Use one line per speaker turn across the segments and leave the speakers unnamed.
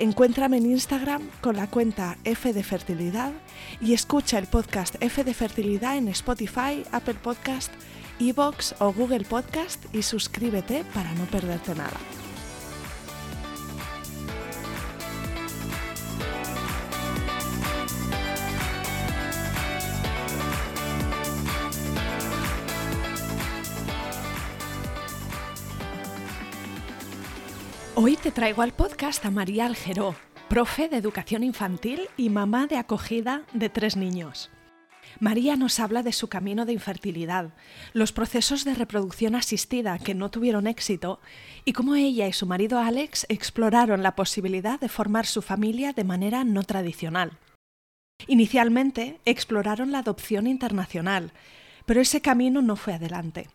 Encuéntrame en Instagram con la cuenta F de Fertilidad y escucha el podcast F de Fertilidad en Spotify, Apple Podcast, Evox o Google Podcast y suscríbete para no perderte nada. Hoy te traigo al podcast a María Algeró, profe de educación infantil y mamá de acogida de tres niños. María nos habla de su camino de infertilidad, los procesos de reproducción asistida que no tuvieron éxito y cómo ella y su marido Alex exploraron la posibilidad de formar su familia de manera no tradicional. Inicialmente exploraron la adopción internacional, pero ese camino no fue adelante.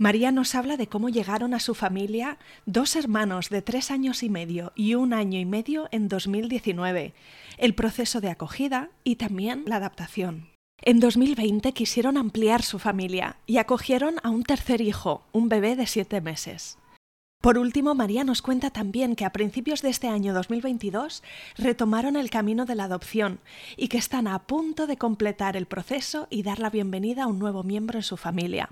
María nos habla de cómo llegaron a su familia dos hermanos de tres años y medio y un año y medio en 2019, el proceso de acogida y también la adaptación. En 2020 quisieron ampliar su familia y acogieron a un tercer hijo, un bebé de siete meses. Por último, María nos cuenta también que a principios de este año 2022 retomaron el camino de la adopción y que están a punto de completar el proceso y dar la bienvenida a un nuevo miembro en su familia.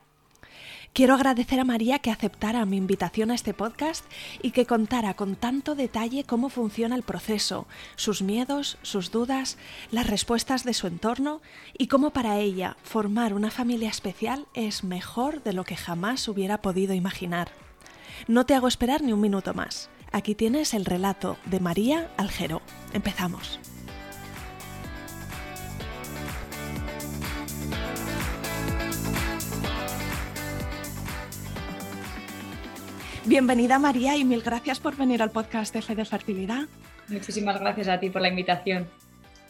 Quiero agradecer a María que aceptara mi invitación a este podcast y que contara con tanto detalle cómo funciona el proceso, sus miedos, sus dudas, las respuestas de su entorno y cómo para ella formar una familia especial es mejor de lo que jamás hubiera podido imaginar. No te hago esperar ni un minuto más. Aquí tienes el relato de María Algeró. Empezamos. Bienvenida María y mil gracias por venir al podcast de Fe de Fertilidad.
Muchísimas gracias a ti por la invitación.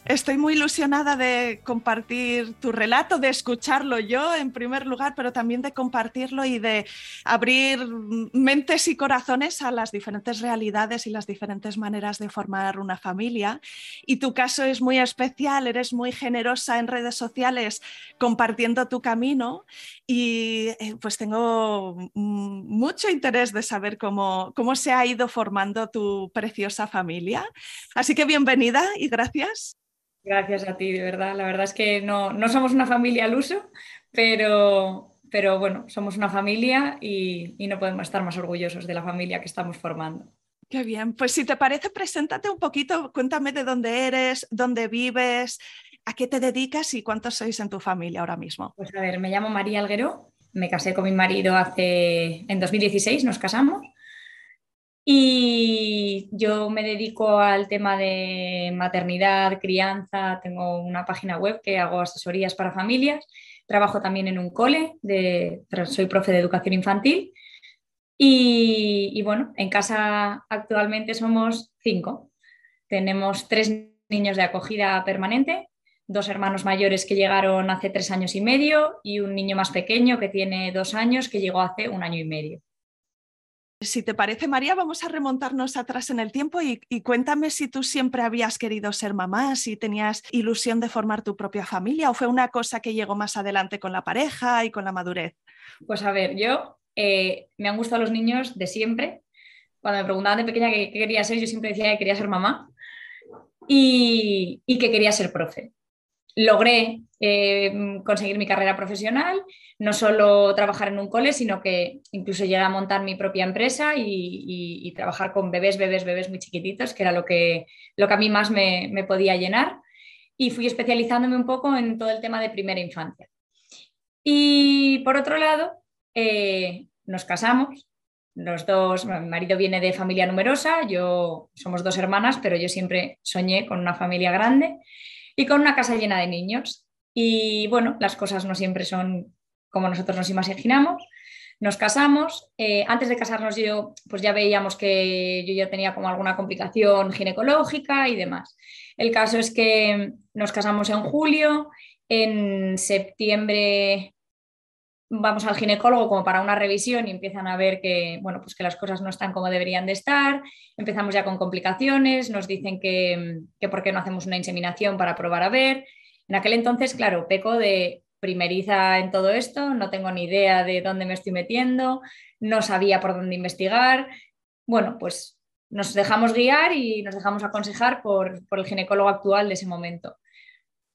Estoy muy ilusionada de compartir tu relato, de escucharlo yo en primer lugar, pero también de compartirlo y de abrir mentes y corazones a las diferentes realidades y las diferentes maneras de formar una familia. Y tu caso es muy especial, eres muy generosa en redes sociales compartiendo tu camino y eh, pues tengo mucho interés de saber cómo, cómo se ha ido formando tu preciosa familia. Así que bienvenida y gracias.
Gracias a ti, de verdad. La verdad es que no, somos una familia al uso, pero, pero bueno, somos una familia y, no podemos estar más orgullosos de la familia que estamos formando.
Qué bien, pues si te parece, preséntate un poquito, cuéntame de dónde eres, dónde vives, a qué te dedicas y cuántos sois en tu familia ahora mismo.
Pues a ver, me llamo María Alguero, me casé con mi marido hace, en 2016, nos casamos y yo me dedico al tema de maternidad, crianza, tengo una página web que hago asesorías para familias, trabajo también en un cole, de, soy profe de educación infantil y, y bueno, en casa actualmente somos cinco. Tenemos tres niños de acogida permanente, dos hermanos mayores que llegaron hace tres años y medio y un niño más pequeño que tiene dos años que llegó hace un año y medio.
Si te parece, María, vamos a remontarnos atrás en el tiempo y, cuéntame si tú siempre habías querido ser mamá, si tenías ilusión de formar tu propia familia o fue una cosa que llegó más adelante con la pareja y con la madurez.
Pues a ver, yo eh, me han gustado los niños de siempre. Cuando me preguntaban de pequeña qué, quería ser, yo siempre decía que quería ser mamá y, y que quería ser profe. Logré eh, conseguir mi carrera profesional, no solo trabajar en un cole, sino que incluso llegué a montar mi propia empresa y, trabajar con bebés, bebés, bebés muy chiquititos, que era lo que, lo que a mí más me, podía llenar. y fui especializándome un poco en todo el tema de primera infancia. Y por otro lado, eh, nos casamos, los dos, mi marido viene de familia numerosa, yo somos dos hermanas, pero yo siempre soñé con una familia grande y con una casa llena de niños. Y bueno, las cosas no siempre son como nosotros nos imaginamos. Nos casamos. Eh, antes de casarnos yo, pues ya veíamos que yo ya tenía como alguna complicación ginecológica y demás. El caso es que nos casamos en julio. En septiembre vamos al ginecólogo como para una revisión y empiezan a ver que, bueno, pues que las cosas no están como deberían de estar, empezamos ya con complicaciones, nos dicen que, que por qué no hacemos una inseminación para probar a ver. En aquel entonces, claro, peco de primeriza en todo esto, no tengo ni idea de dónde me estoy metiendo, no sabía por dónde investigar. Bueno, pues nos dejamos guiar y nos dejamos aconsejar por, por el ginecólogo actual de ese momento.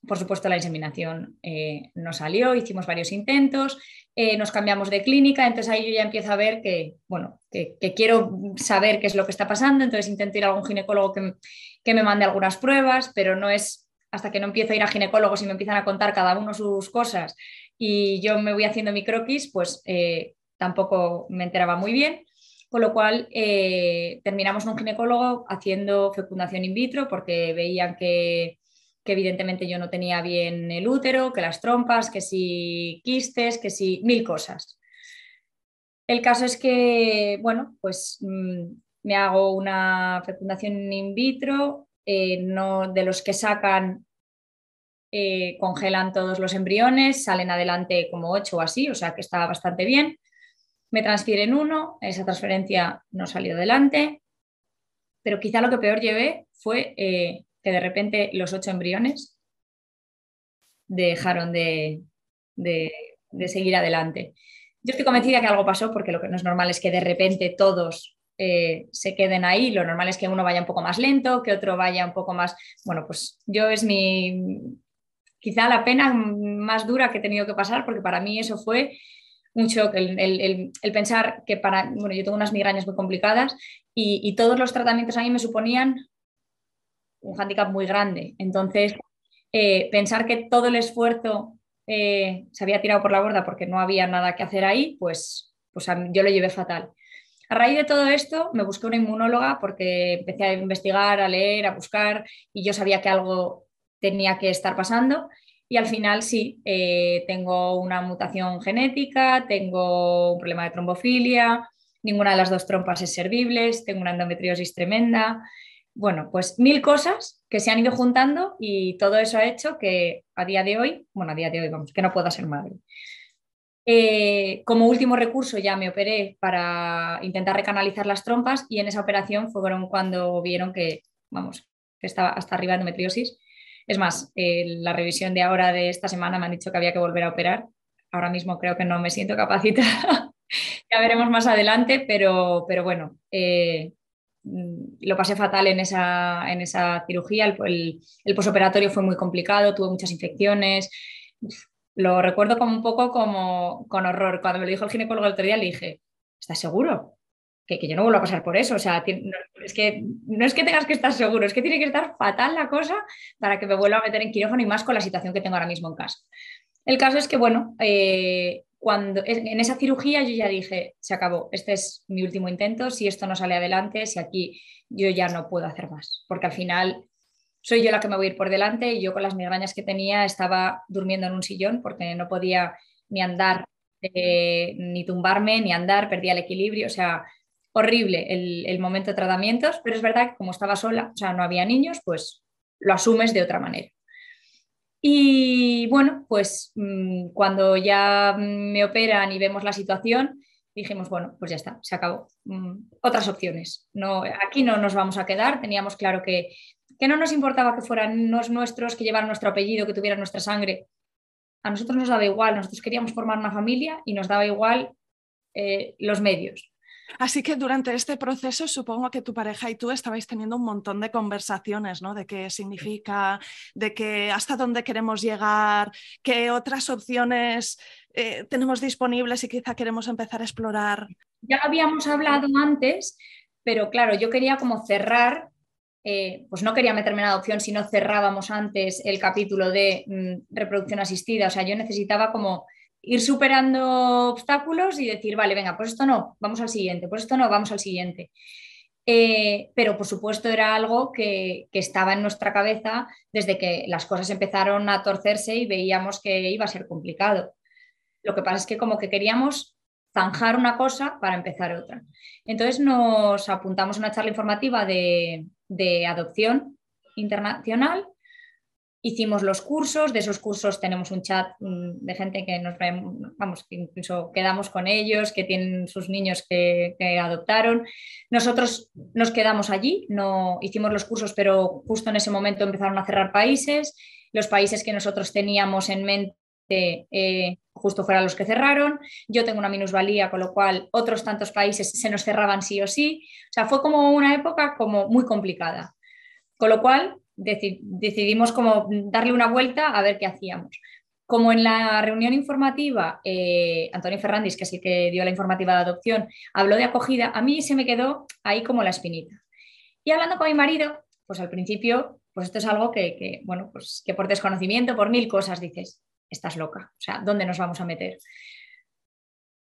Por supuesto, la inseminación eh, no salió, hicimos varios intentos, eh, nos cambiamos de clínica, entonces ahí yo ya empiezo a ver que, bueno, que, quiero saber qué es lo que está pasando, entonces intento ir a algún ginecólogo que, que me mande algunas pruebas, pero no es hasta que no empiezo a ir a ginecólogos y me empiezan a contar cada uno sus cosas y yo me voy haciendo mi croquis, pues eh, tampoco me enteraba muy bien. Con lo cual terminamos en un ginecólogo haciendo fecundación in vitro porque veían que, que evidentemente yo no tenía bien el útero, que las trompas, que si quistes, que si mil cosas. El caso es que, bueno, pues mm, me hago una fecundación in vitro, eh, no, de los que sacan, eh, congelan todos los embriones, salen adelante como ocho o así, o sea que está bastante bien. Me transfieren uno, esa transferencia no salió adelante, pero quizá lo que peor llevé fue eh, que de repente los ocho embriones dejaron de, seguir adelante. Yo estoy convencida que algo pasó porque lo que no es normal es que de repente todos eh, se queden ahí. Lo normal es que uno vaya un poco más lento, que otro vaya un poco más. Bueno, pues yo es mi. Quizá la pena más dura que he tenido que pasar, porque para mí eso fue un shock, el, pensar que para. Bueno, yo tengo unas migrañas muy complicadas y, todos los tratamientos a mí me suponían un hándicap muy grande. Entonces, eh, pensar que todo el esfuerzo eh, se había tirado por la borda porque no había nada que hacer ahí, pues, pues yo lo llevé fatal. A raíz de todo esto, me busqué una inmunóloga porque empecé a investigar, a leer, a buscar y yo sabía que algo tenía que estar pasando. Y al final sí, eh, tengo una mutación genética, tengo un problema de trombofilia, ninguna de las dos trompas es servible, tengo una endometriosis tremenda, bueno, pues mil cosas que se han ido juntando y todo eso ha hecho que a día de hoy, bueno, a día de hoy vamos, que no pueda ser madre. Eh, como último recurso ya me operé para intentar recanalizar las trompas y en esa operación fueron cuando vieron que, vamos, que estaba hasta arriba de endometriosis. Es más, la revisión de ahora de esta semana me han dicho que había que volver a operar. Ahora mismo creo que no me siento capacitada. ya veremos más adelante, pero, pero bueno, eh, Mm, lo pasé fatal en esa, en esa cirugía, el, el, posoperatorio fue muy complicado, tuve muchas infecciones. Lo recuerdo como un poco como con horror. Cuando me lo dijo el ginecólogo el otro día, le dije, ¿estás seguro? Que, que yo no vuelvo a pasar por eso. O sea, es que no es que tengas que estar seguro, es que tiene que estar fatal la cosa para que me vuelva a meter en quirófano y más con la situación que tengo ahora mismo en casa. El caso es que, bueno, eh, cuando en esa cirugía yo ya dije, se acabó, este es mi último intento, si esto no sale adelante, si aquí yo ya no puedo hacer más, porque al final soy yo la que me voy a ir por delante y yo con las migrañas que tenía estaba durmiendo en un sillón porque no podía ni andar, eh, ni tumbarme, ni andar, perdía el equilibrio, o sea, horrible el, momento de tratamientos, pero es verdad que como estaba sola, o sea, no había niños, pues lo asumes de otra manera. Y bueno, pues mm, cuando ya me operan y vemos la situación, dijimos, bueno, pues ya está, se acabó. Mm, otras opciones. No, aquí no nos vamos a quedar. Teníamos claro que, que no nos importaba que fueran los nuestros, que llevaran nuestro apellido, que tuvieran nuestra sangre. A nosotros nos daba igual, nosotros queríamos formar una familia y nos daba igual eh, los medios.
Así que durante este proceso supongo que tu pareja y tú estabais teniendo un montón de conversaciones, ¿no? De qué significa, de que hasta dónde queremos llegar, qué otras opciones eh, tenemos disponibles y quizá queremos empezar a explorar.
Ya habíamos hablado antes, pero claro, yo quería como cerrar eh, pues no quería meterme en adopción si no cerrábamos antes el capítulo de mm, reproducción asistida. O sea, yo necesitaba como ir superando obstáculos y decir, vale, venga, pues esto no, vamos al siguiente, pues esto no, vamos al siguiente. Eh, pero por supuesto era algo que, que, estaba en nuestra cabeza desde que las cosas empezaron a torcerse y veíamos que iba a ser complicado. Lo que pasa es que como que queríamos zanjar una cosa para empezar otra. Entonces nos apuntamos a una charla informativa de, de adopción internacional hicimos los cursos, de esos cursos tenemos un chat mm, de gente que nos vamos, que incluso quedamos con ellos, que tienen sus niños que, adoptaron. Nosotros nos quedamos allí, no hicimos los cursos, pero justo en ese momento empezaron a cerrar países. Los países que nosotros teníamos en mente eh, justo fueron los que cerraron. Yo tengo una minusvalía, con lo cual otros tantos países se nos cerraban sí o sí. O sea, fue como una época como muy complicada. Con lo cual, decidimos como darle una vuelta a ver qué hacíamos. Como en la reunión informativa, eh, Antonio Ferrandis, que es el que dio la informativa de adopción, habló de acogida, a mí se me quedó ahí como la espinita. Y hablando con mi marido, pues al principio, pues esto es algo que, que, bueno, pues que por desconocimiento, por mil cosas dices, estás loca, o sea, ¿dónde nos vamos a meter?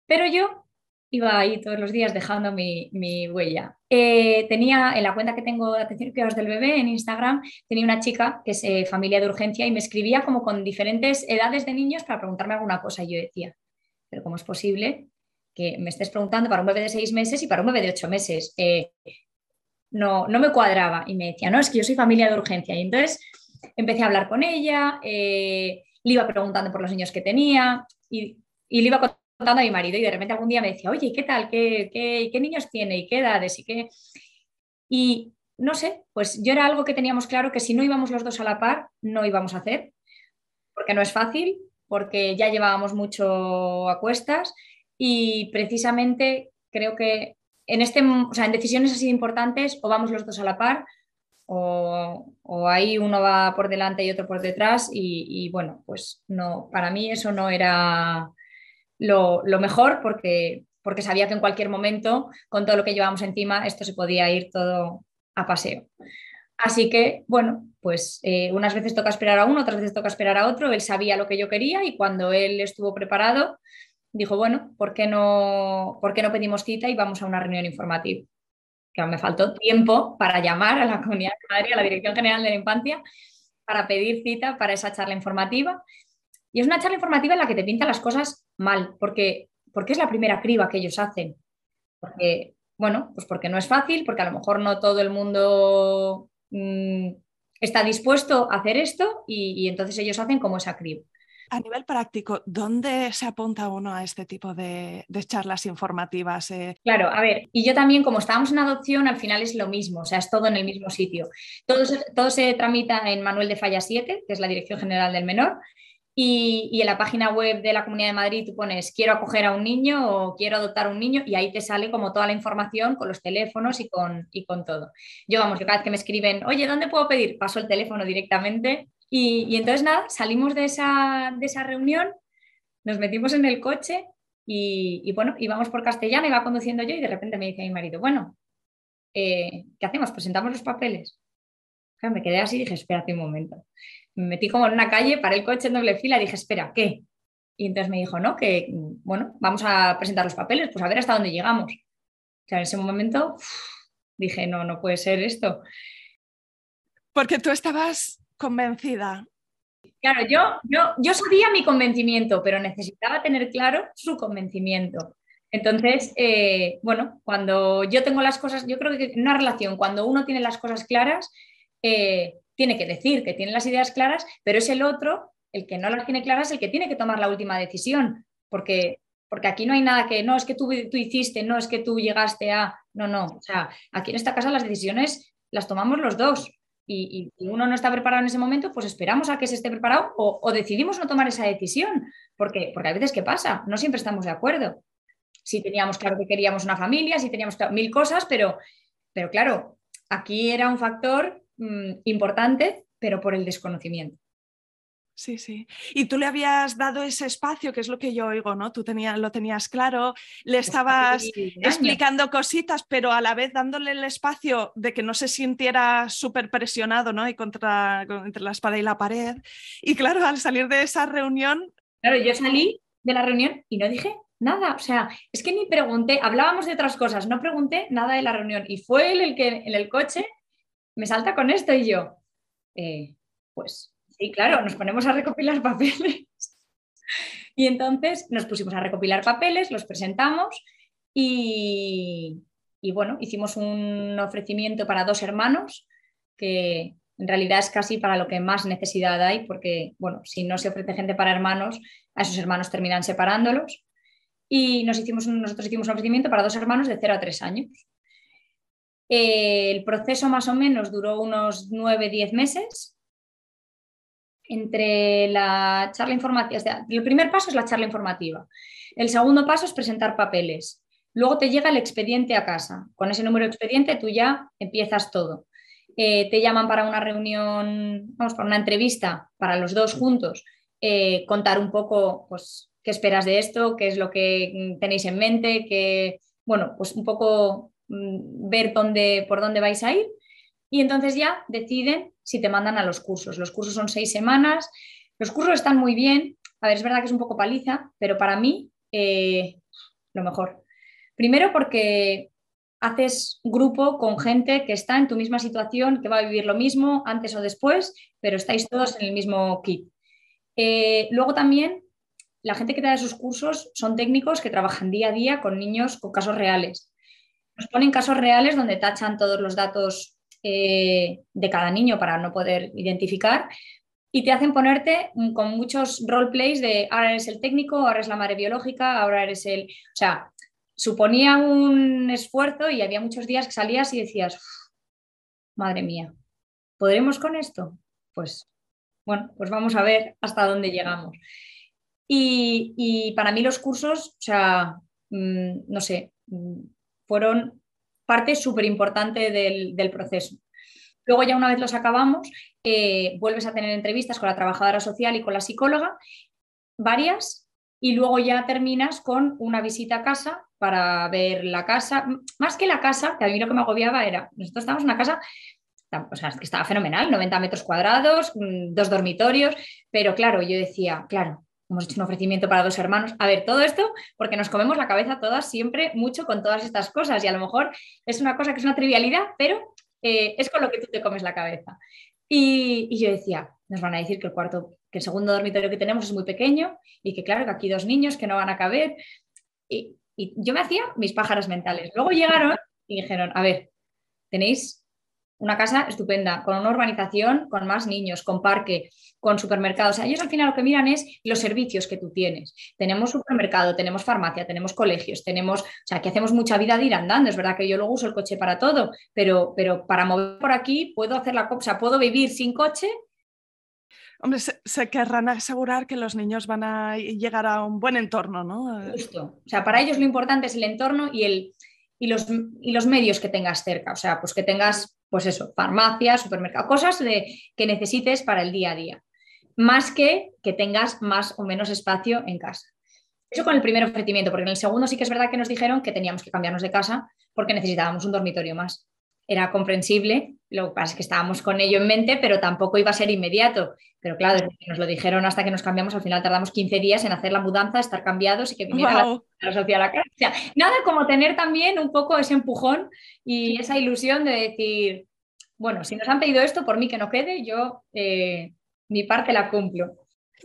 Pero yo iba ahí todos los días dejando mi, huella. Eh, tenía en la cuenta que tengo de atención cuidados del bebé en Instagram, tenía una chica que es eh, familia de urgencia y me escribía como con diferentes edades de niños para preguntarme alguna cosa. Y yo decía, pero ¿cómo es posible que me estés preguntando para un bebé de seis meses y para un bebé de ocho meses? Eh, no, no me cuadraba. Y me decía, no, es que yo soy familia de urgencia. Y entonces empecé a hablar con ella, le iba preguntando por los niños que tenía y, y le iba contando a mi marido y de repente algún día me decía, oye, ¿qué tal? ¿Qué, qué, niños tiene? ¿Y qué edades? Y, qué? y no sé, pues yo era algo que teníamos claro que si no íbamos los dos a la par, no íbamos a hacer, porque no es fácil, porque ya llevábamos mucho a cuestas y precisamente creo que en, este, o sea, en decisiones así importantes o vamos los dos a la par o, o, ahí uno va por delante y otro por detrás y, y, bueno, pues no, para mí eso no era, lo, mejor porque, porque sabía que en cualquier momento, con todo lo que llevábamos encima, esto se podía ir todo a paseo. Así que, bueno, pues eh, unas veces toca esperar a uno, otras veces toca esperar a otro. Él sabía lo que yo quería y cuando él estuvo preparado, dijo, bueno, ¿por qué no, ¿por qué no pedimos cita y vamos a una reunión informativa? Que me faltó tiempo para llamar a la Comunidad de Madrid, a la Dirección General de la Infancia, para pedir cita para esa charla informativa. Y es una charla informativa en la que te pintan las cosas mal, porque, porque es la primera criba que ellos hacen. Porque, bueno, pues porque no es fácil, porque a lo mejor no todo el mundo mm, está dispuesto a hacer esto y, entonces ellos hacen como esa criba.
A nivel práctico, ¿dónde se apunta uno a este tipo de, charlas informativas? Eh?
Claro, a ver, y yo también, como estábamos en adopción, al final es lo mismo, o sea, es todo en el mismo sitio. Todo todo se tramita en Manuel de Falla 7, que es la Dirección General del Menor, y, en la página web de la Comunidad de Madrid tú pones quiero acoger a un niño o quiero adoptar a un niño y ahí te sale como toda la información con los teléfonos y con, y con todo. Yo, vamos, yo cada vez que me escriben, oye, ¿dónde puedo pedir? Paso el teléfono directamente y, entonces nada, salimos de esa, de esa, reunión, nos metimos en el coche y, bueno, íbamos por Castellana, iba conduciendo yo y de repente me dice mi marido, bueno, eh, ¿qué hacemos? ¿Presentamos los papeles? me quedé así y dije, espérate un momento me metí como en una calle, paré el coche en doble fila y dije, espera, ¿qué? Y entonces me dijo, no, que bueno, vamos a presentar los papeles, pues a ver hasta dónde llegamos. O sea, en ese momento dije, no, no puede ser esto.
Porque tú estabas convencida.
Claro, yo, yo, yo sabía mi convencimiento, pero necesitaba tener claro su convencimiento. Entonces, eh, bueno, cuando yo tengo las cosas, yo creo que en una relación, cuando uno tiene las cosas claras, eh, tiene que decir que tiene las ideas claras, pero es el otro, el que no las tiene claras, el que tiene que tomar la última decisión, porque, porque aquí no hay nada que, no, es que tú, tú hiciste, no, es que tú llegaste a, no, no, o sea, aquí en esta casa las decisiones las tomamos los dos. Y, y uno no está preparado en ese momento, pues esperamos a que se esté preparado o, decidimos no tomar esa decisión, porque, porque a veces, ¿qué pasa? No siempre estamos de acuerdo. Si teníamos claro que queríamos una familia, si teníamos mil cosas, pero, pero claro, aquí era un factor Mm, importante, pero por el desconocimiento.
Sí, sí. Y tú le habías dado ese espacio, que es lo que yo oigo, ¿no? Tú tenías, lo tenías claro, le estabas explicando cositas, pero a la vez dándole el espacio de que no se sintiera súper presionado, ¿no? Y contra, entre la espada y la pared. Y claro, al salir de esa reunión...
Claro, yo salí de la reunión y no dije nada, o sea, es que ni pregunté, hablábamos de otras cosas, no pregunté nada de la reunión y fue él el que en el coche me salta con esto y yo, eh, pues sí, claro, nos ponemos a recopilar papeles. y entonces nos pusimos a recopilar papeles, los presentamos y, y bueno, hicimos un ofrecimiento para dos hermanos que en realidad es casi para lo que más necesidad hay, porque, bueno, si no se ofrece gente para hermanos, a esos hermanos terminan separándolos y nosotros hicimos un ofrecimiento para dos hermanos de 0 a 3 años. el proceso más o menos duró unos 9-10 meses. Entre la charla informativa, el primer paso es la charla informativa. El segundo paso es presentar papeles. Luego te llega el expediente a casa. Con ese número de expediente tú ya empiezas todo. Eh, te llaman para una reunión, vamos, para una entrevista para los dos juntos, eh, contar un poco pues, qué esperas de esto, qué es lo que tenéis en mente, que, bueno, pues un poco mm, ver dónde, por dónde vais a ir. Y entonces ya deciden si te mandan a los cursos. Los cursos son seis semanas. Los cursos están muy bien. A ver, es verdad que es un poco paliza, pero para mí eh, lo mejor. Primero porque haces grupo con gente que está en tu misma situación, que va a vivir lo mismo antes o después, pero estáis todos en el mismo kit. Eh, luego también la gente que te da esos cursos son técnicos que trabajan día a día con niños con casos reales. Nos ponen casos reales donde tachan todos los datos eh, de cada niño para no poder identificar y te hacen ponerte con muchos roleplays de ahora eres el técnico, ahora eres la madre biológica, ahora eres el... O sea, suponía un esfuerzo y había muchos días que salías y decías, madre mía, ¿podremos con esto? Pues bueno, pues vamos a ver hasta dónde llegamos. Y, para mí los cursos, o sea, mm, no sé, mm, fueron parte súper importante del, proceso. Luego ya una vez los acabamos, eh, vuelves a tener entrevistas con la trabajadora social y con la psicóloga, varias, y luego ya terminas con una visita a casa para ver la casa. Más que la casa, que a mí lo que me agobiaba era, nosotros estamos en una casa, o sea, que estaba fenomenal, 90 metros cuadrados, mm, dos dormitorios, pero claro, yo decía, claro, hemos hecho un ofrecimiento para dos hermanos. A ver, todo esto porque nos comemos la cabeza todas siempre mucho con todas estas cosas y a lo mejor es una cosa que es una trivialidad, pero eh, es con lo que tú te comes la cabeza. Y, yo decía, nos van a decir que el cuarto, que el segundo dormitorio que tenemos es muy pequeño y que claro, que aquí dos niños que no van a caber. y yo me hacía mis pájaros mentales. Luego llegaron y dijeron, a ver, tenéis una casa estupenda, con una urbanización, con más niños, con parque, con supermercados. O sea, ellos al final lo que miran es los servicios que tú tienes. Tenemos supermercado, tenemos farmacia, tenemos colegios, tenemos, o sea, que hacemos mucha vida de ir andando. Es verdad que yo luego uso el coche para todo, pero, pero para mover por aquí puedo hacer la cosa, puedo vivir sin coche.
Hombre, se, querrán asegurar que los niños van a llegar a un buen entorno, ¿no?
Justo. O sea, para ellos lo importante es el entorno y el, y los, y los, medios que tengas cerca. O sea, pues que tengas pues eso, farmacia, supermercado, cosas de, que necesites para el día a día, más que que tengas más o menos espacio en casa. Eso con el primer ofrecimiento, porque en el segundo sí que es verdad que nos dijeron que teníamos que cambiarnos de casa porque necesitábamos un dormitorio más era comprensible, lo que pasa es que estábamos con ello en mente, pero tampoco iba a ser inmediato. Pero claro, nos lo dijeron hasta que nos cambiamos, al final tardamos 15 días en hacer la mudanza, estar cambiados y que viniera la, social a casa. nada como tener también un poco ese empujón y esa ilusión de decir, bueno, si nos han pedido esto, por mí que no quede, yo eh, mi parte la cumplo.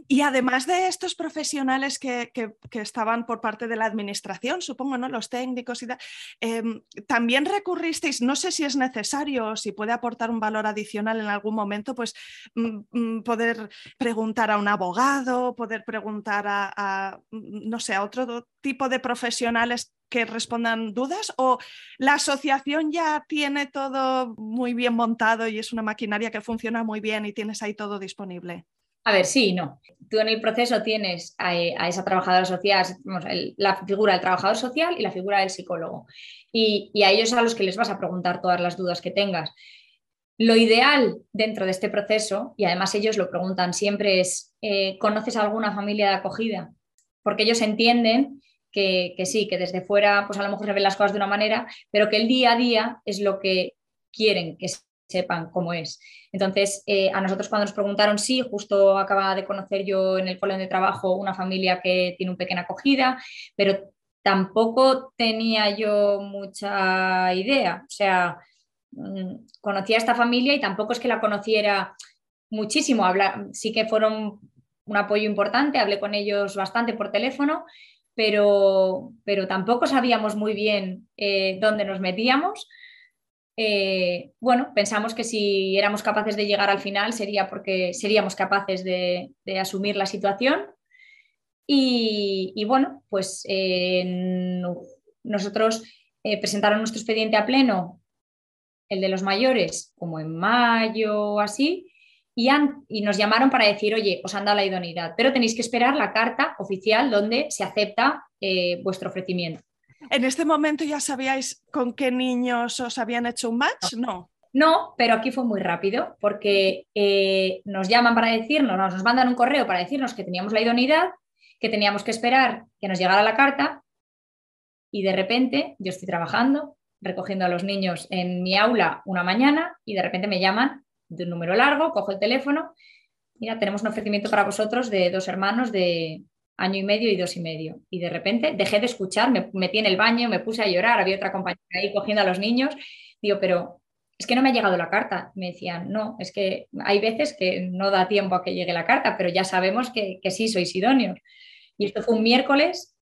Y además de estos profesionales que, estaban por parte de la administración, supongo, ¿no? Los técnicos y em, también recurristeis, no sé si es necesario o si puede aportar un valor adicional en algún momento, pues mm, mm, poder preguntar a un abogado, poder preguntar a, mm, no sé, a otro tipo de profesionales que respondan dudas o la asociación ya tiene todo muy bien montado y es una maquinaria que funciona muy bien y tienes ahí todo disponible?
A ver, sí y no. Tú en el proceso tienes a, esa trabajadora social, la figura del trabajador social y la figura del psicólogo. Y, a ellos a los que les vas a preguntar todas las dudas que tengas. Lo ideal dentro de este proceso, y además ellos lo preguntan siempre, es, eh, ¿conoces alguna familia de acogida? Porque ellos entienden que, sí, que desde fuera pues a lo mejor se ven las cosas de una manera, pero que el día a día es lo que quieren que sepan cómo es. Entonces, eh, a nosotros cuando nos preguntaron, sí, justo acababa de conocer yo en el colegio de trabajo una familia que tiene un pequeña acogida, pero tampoco tenía yo mucha idea. O sea, mm, conocía a esta familia y tampoco es que la conociera muchísimo. Habla, sí que fueron un apoyo importante, hablé con ellos bastante por teléfono, pero, pero tampoco sabíamos muy bien eh, dónde nos metíamos. Eh, bueno, pensamos que si éramos capaces de llegar al final sería porque seríamos capaces de, asumir la situación. Y, bueno, pues nosotros eh, presentaron nuestro expediente a pleno, el de los mayores, como en mayo o así, y, y, nos llamaron para decir, oye, os han dado la idoneidad, pero tenéis que esperar la carta oficial donde se acepta eh, vuestro ofrecimiento.
¿En este momento ya sabíais con qué niños os habían hecho un match? No.
No, pero aquí fue muy rápido porque eh, nos llaman para decirnos, nos mandan un correo para decirnos que teníamos la idoneidad, que teníamos que esperar que nos llegara la carta y de repente yo estoy trabajando, recogiendo a los niños en mi aula una mañana y de repente me llaman de un número largo, cojo el teléfono, mira, tenemos un ofrecimiento para vosotros de dos hermanos de año y medio y dos y medio. Y de repente dejé de escuchar, me metí en el baño, me puse a llorar, había otra compañera ahí cogiendo a los niños. Digo, pero es que no me ha llegado la carta. Me decían, no, es que hay veces que no da tiempo a que llegue la carta, pero ya sabemos que, que sí sois idóneos. Y esto fue un miércoles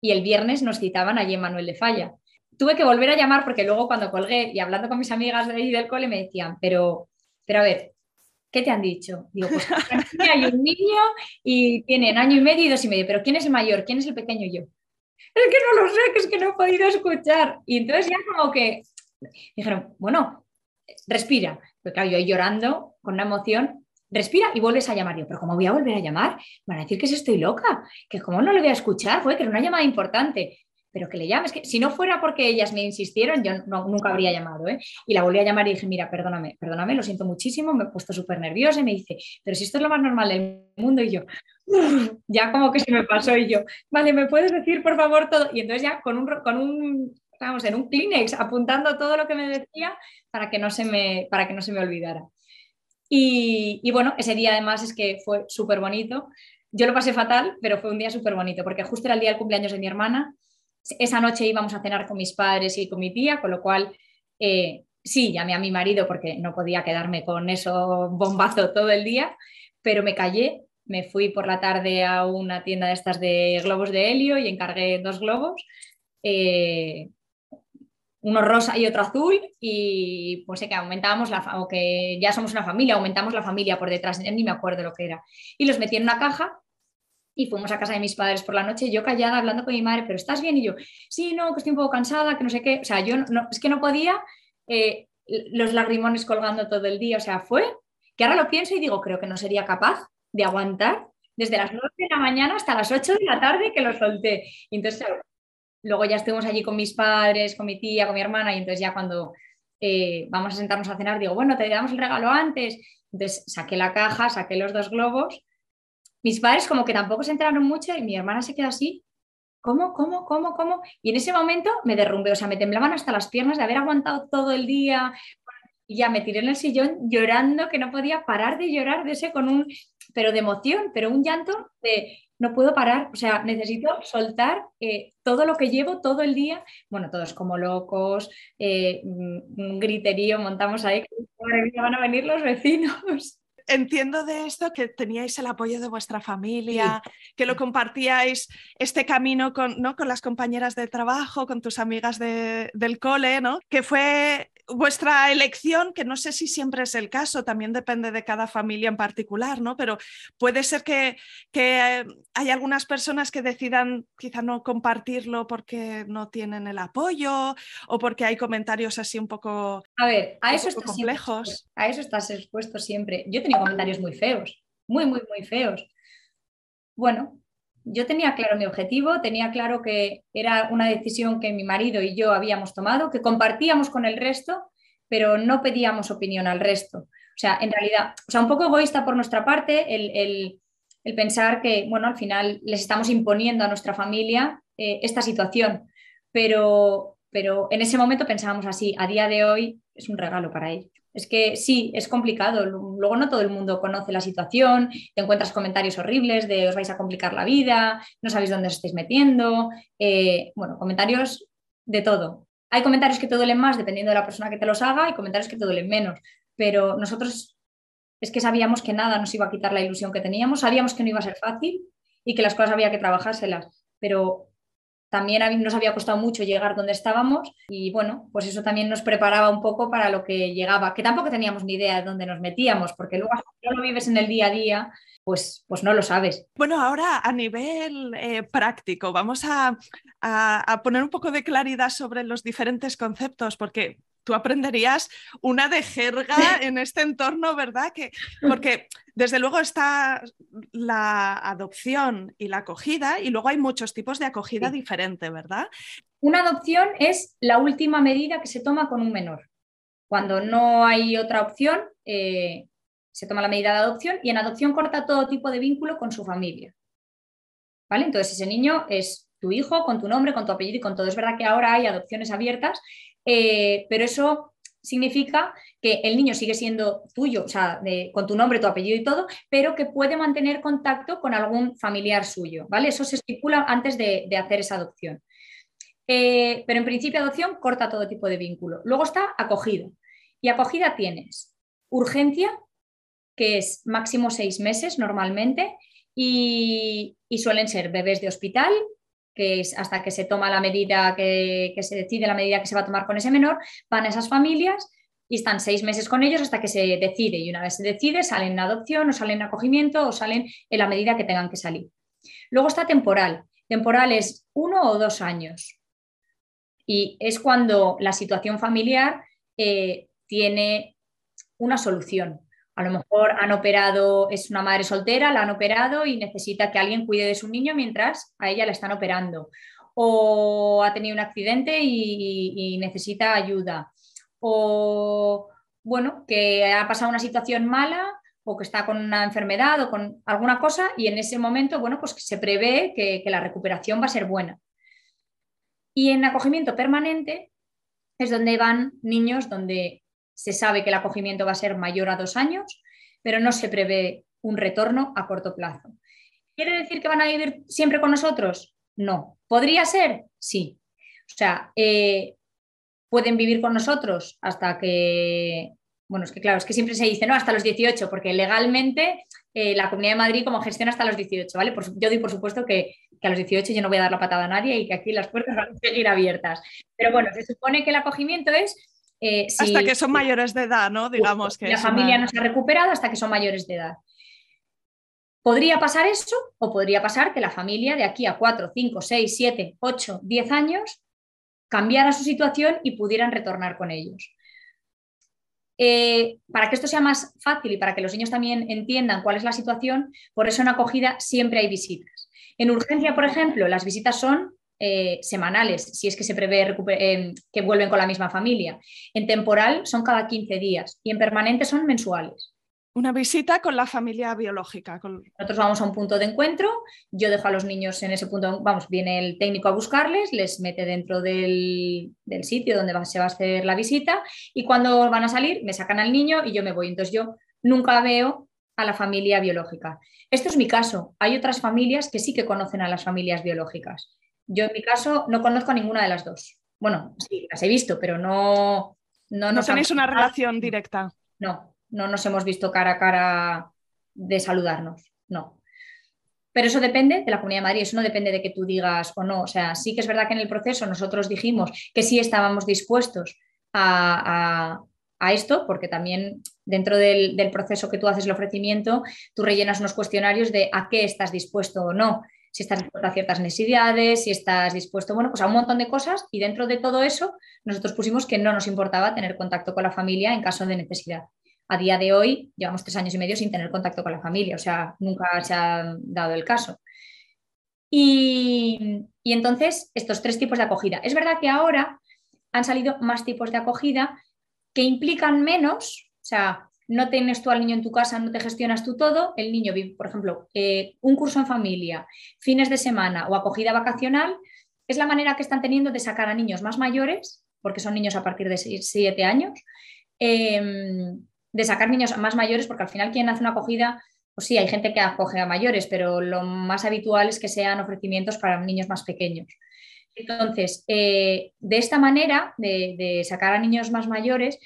y el viernes nos citaban allí en Manuel de Falla. Tuve que volver a llamar porque luego cuando colgué y hablando con mis amigas de ahí del cole me decían, pero, pero a ver, ¿qué te han dicho? Digo, pues hay un niño y tienen año y medio y dos y medio, pero ¿quién es el mayor? ¿Quién es el pequeño? yo, es que no lo sé, que es que no he podido escuchar. Y entonces ya como que dijeron, bueno, respira. Porque claro, yo ahí llorando con una emoción, respira y vuelves a llamar. Yo, pero ¿cómo voy a volver a llamar? Van a decir que estoy loca, que cómo no le voy a escuchar, fue que era una llamada importante pero que le llames, que si no fuera porque ellas me insistieron, yo nunca habría llamado, ¿eh? Y la volví a llamar y dije, mira, perdóname, perdóname, lo siento muchísimo, me he puesto súper nerviosa y me dice, pero si esto es lo más normal del mundo y yo, ya como que se me pasó y yo, vale, ¿me puedes decir por favor todo? Y entonces ya con un, con un vamos, en un Kleenex apuntando todo lo que me decía para que no se me, para que no se me olvidara. Y, y bueno, ese día además es que fue súper bonito. Yo lo pasé fatal, pero fue un día súper bonito porque justo era el día del cumpleaños de mi hermana esa noche íbamos a cenar con mis padres y con mi tía, con lo cual eh, sí, llamé a mi marido porque no podía quedarme con eso bombazo todo el día, pero me callé, me fui por la tarde a una tienda de estas de globos de helio y encargué dos globos, eh, uno rosa y otro azul, y pues sé que aumentábamos la, o que ya somos una familia, aumentamos la familia por detrás, ni me acuerdo lo que era, y los metí en una caja y fuimos a casa de mis padres por la noche, yo callada hablando con mi madre, pero ¿estás bien? Y yo, sí, no, que estoy un poco cansada, que no sé qué, o sea, yo no, es que no podía, eh, los lagrimones colgando todo el día, o sea, fue que ahora lo pienso y digo, creo que no sería capaz de aguantar desde las 9 de la mañana hasta las 8 de la tarde que lo solté. Y entonces, luego ya estuvimos allí con mis padres, con mi tía, con mi hermana, y entonces ya cuando eh, vamos a sentarnos a cenar, digo, bueno, te damos el regalo antes. Entonces saqué la caja, saqué los dos globos mis padres como que tampoco se enteraron mucho y mi hermana se quedó así, ¿cómo, cómo, cómo, cómo? Y en ese momento me derrumbé, o sea, me temblaban hasta las piernas de haber aguantado todo el día. Y ya me tiré en el sillón llorando, que no podía parar de llorar de ese con un, pero de emoción, pero un llanto de no puedo parar, o sea, necesito soltar eh, todo lo que llevo todo el día, bueno, todos como locos, eh, un griterío, montamos ahí, van a venir los vecinos
entiendo de esto que teníais el apoyo de vuestra familia, que lo compartíais este camino con, ¿no? con las compañeras de trabajo, con tus amigas del cole, ¿no? que fue vuestra elección, que no sé si siempre es el caso, también depende de cada familia en particular, ¿no? Pero puede ser que, que hay algunas personas que decidan quizá no compartirlo porque no tienen el apoyo o porque hay comentarios así un poco,
a ver, a eso complejos. a eso estás expuesto siempre. Yo he tenido comentarios muy feos, muy, muy, muy feos. Bueno, yo tenía claro mi objetivo, tenía claro que era una decisión que mi marido y yo habíamos tomado, que compartíamos con el resto, pero no pedíamos opinión al resto. O sea, en realidad, o sea, un poco egoísta por nuestra parte el, pensar que, bueno, al final les estamos imponiendo a nuestra familia eh, esta situación, pero, pero en ese momento pensábamos así, a día de hoy es un regalo para ellos. Es que sí, es complicado. Luego no todo el mundo conoce la situación, te encuentras comentarios horribles de os vais a complicar la vida, no sabéis dónde os estáis metiendo. Eh, bueno, comentarios de todo. Hay comentarios que te duelen más dependiendo de la persona que te los haga y comentarios que te duelen menos. Pero nosotros es que sabíamos que nada nos iba a quitar la ilusión que teníamos, sabíamos que no iba a ser fácil y que las cosas había que trabajárselas. Pero también nos había costado mucho llegar donde estábamos y bueno, pues eso también nos preparaba un poco para lo que llegaba, que tampoco teníamos ni idea de dónde nos metíamos, porque luego si no lo vives en el día a día, pues, pues no lo sabes.
Bueno, ahora a nivel eh, práctico, vamos a, a, poner un poco de claridad sobre los diferentes conceptos, porque tú aprenderías una de jerga en este entorno, ¿verdad? Que, porque desde luego está la adopción y la acogida y luego hay muchos tipos de acogida diferente, ¿verdad?
Una adopción es la última medida que se toma con un menor. Cuando no hay otra opción, eh, se toma la medida de adopción y en adopción corta todo tipo de vínculo con su familia. ¿Vale? Entonces ese niño es tu hijo, con tu nombre, con tu apellido y con todo. Es verdad que ahora hay adopciones abiertas eh, pero eso significa que el niño sigue siendo tuyo, o sea, con tu nombre, tu apellido y todo, pero que puede mantener contacto con algún familiar suyo, ¿vale? Eso se estipula antes de, hacer esa adopción. Eh, pero en principio adopción corta todo tipo de vínculo. Luego está acogida. Y acogida tienes urgencia, que es máximo seis meses normalmente, y suelen ser bebés de hospital, que es hasta que se toma la medida que, se decide la medida que se va a tomar con ese menor, van a esas familias y están seis meses con ellos hasta que se decide. Y una vez se decide, salen en adopción o salen en acogimiento o salen en la medida que tengan que salir. Luego está temporal. Temporal es uno o dos años. Y es cuando la situación familiar eh, tiene una solución. A lo mejor han operado, es una madre soltera, la han operado y necesita que alguien cuide de su niño mientras a ella la están operando. O ha tenido un accidente y, necesita ayuda. O, bueno, que ha pasado una situación mala o que está con una enfermedad o con alguna cosa y en ese momento, bueno, pues se prevé que, que la recuperación va a ser buena. Y en acogimiento permanente es donde van niños donde se sabe que el acogimiento va a ser mayor a dos años, pero no se prevé un retorno a corto plazo. ¿Quiere decir que van a vivir siempre con nosotros? No. ¿Podría ser? Sí. O sea, eh, pueden vivir con nosotros hasta que, bueno, es que claro, es que siempre se dice, no, hasta los 18, porque legalmente eh, la Comunidad de Madrid como gestiona hasta los 18, ¿vale? yo doy por supuesto que, que, a los 18 yo no voy a dar la patada a nadie y que aquí las puertas van a seguir abiertas. Pero bueno, se supone que el acogimiento es
eh, hasta que son mayores de edad, ¿no? Digamos que
la familia no se ha recuperado hasta que son mayores de edad. ¿Podría pasar eso o podría pasar que la familia de aquí a 4, 5, 6, 7, 8, 10 años cambiara su situación y pudieran retornar con ellos? Eh, para que esto sea más fácil y para que los niños también entiendan cuál es la situación, por eso en acogida siempre hay visitas. En urgencia, por ejemplo, las visitas son eh, semanales, si es que se prevé eh, que vuelven con la misma familia. En temporal son cada 15 días y en permanente son mensuales.
Una visita con la familia biológica.
Nosotros vamos a un punto de encuentro, yo dejo a los niños en ese punto, vamos, viene el técnico a buscarles, les mete dentro del, sitio donde se va a hacer la visita y cuando van a salir me sacan al niño y yo me voy. Entonces yo nunca veo a la familia biológica. Esto es mi caso. Hay otras familias que sí que conocen a las familias biológicas. Yo en mi caso no conozco a ninguna de las dos. Bueno, sí, las he visto, pero no...
No, no tenéis una relación directa.
No, no nos hemos visto cara a cara de saludarnos, no. Pero eso depende de la Comunidad de Madrid, eso no depende de que tú digas o no. O sea, sí que es verdad que en el proceso nosotros dijimos que sí estábamos dispuestos a, esto, porque también dentro del, del, proceso que tú haces el ofrecimiento, tú rellenas unos cuestionarios de a qué estás dispuesto o no si estás dispuesto a ciertas necesidades, si estás dispuesto, bueno, pues a un montón de cosas y dentro de todo eso nosotros pusimos que no nos importaba tener contacto con la familia en caso de necesidad. A día de hoy llevamos tres años y medio sin tener contacto con la familia, o sea, nunca se ha dado el caso. Y, y entonces, estos tres tipos de acogida. Es verdad que ahora han salido más tipos de acogida que implican menos, o sea, no tienes tú al niño en tu casa, no te gestionas tú todo, el niño vive, por ejemplo, eh, un curso en familia, fines de semana o acogida vacacional, es la manera que están teniendo de sacar a niños más mayores, porque son niños a partir de 7 años, em, de sacar niños más mayores, porque al final quien hace una acogida, pues sí, hay gente que acoge a mayores, pero lo más habitual es que sean ofrecimientos para niños más pequeños. Entonces, eh, de esta manera, de, sacar a niños más mayores,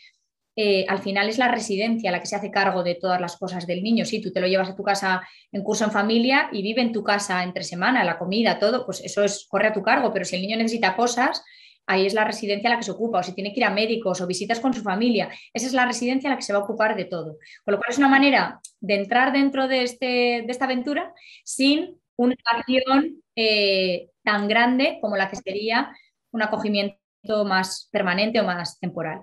eh, al final es la residencia la que se hace cargo de todas las cosas del niño. Si tú te lo llevas a tu casa en curso en familia y vive en tu casa entre semana, la comida, todo, pues eso es, corre a tu cargo, pero si el niño necesita cosas, ahí es la residencia la que se ocupa, o si tiene que ir a médicos o visitas con su familia, esa es la residencia la que se va a ocupar de todo. Con lo cual es una manera de entrar dentro de, este, de esta aventura sin una acción eh, tan grande como la que sería un acogimiento más permanente o más temporal.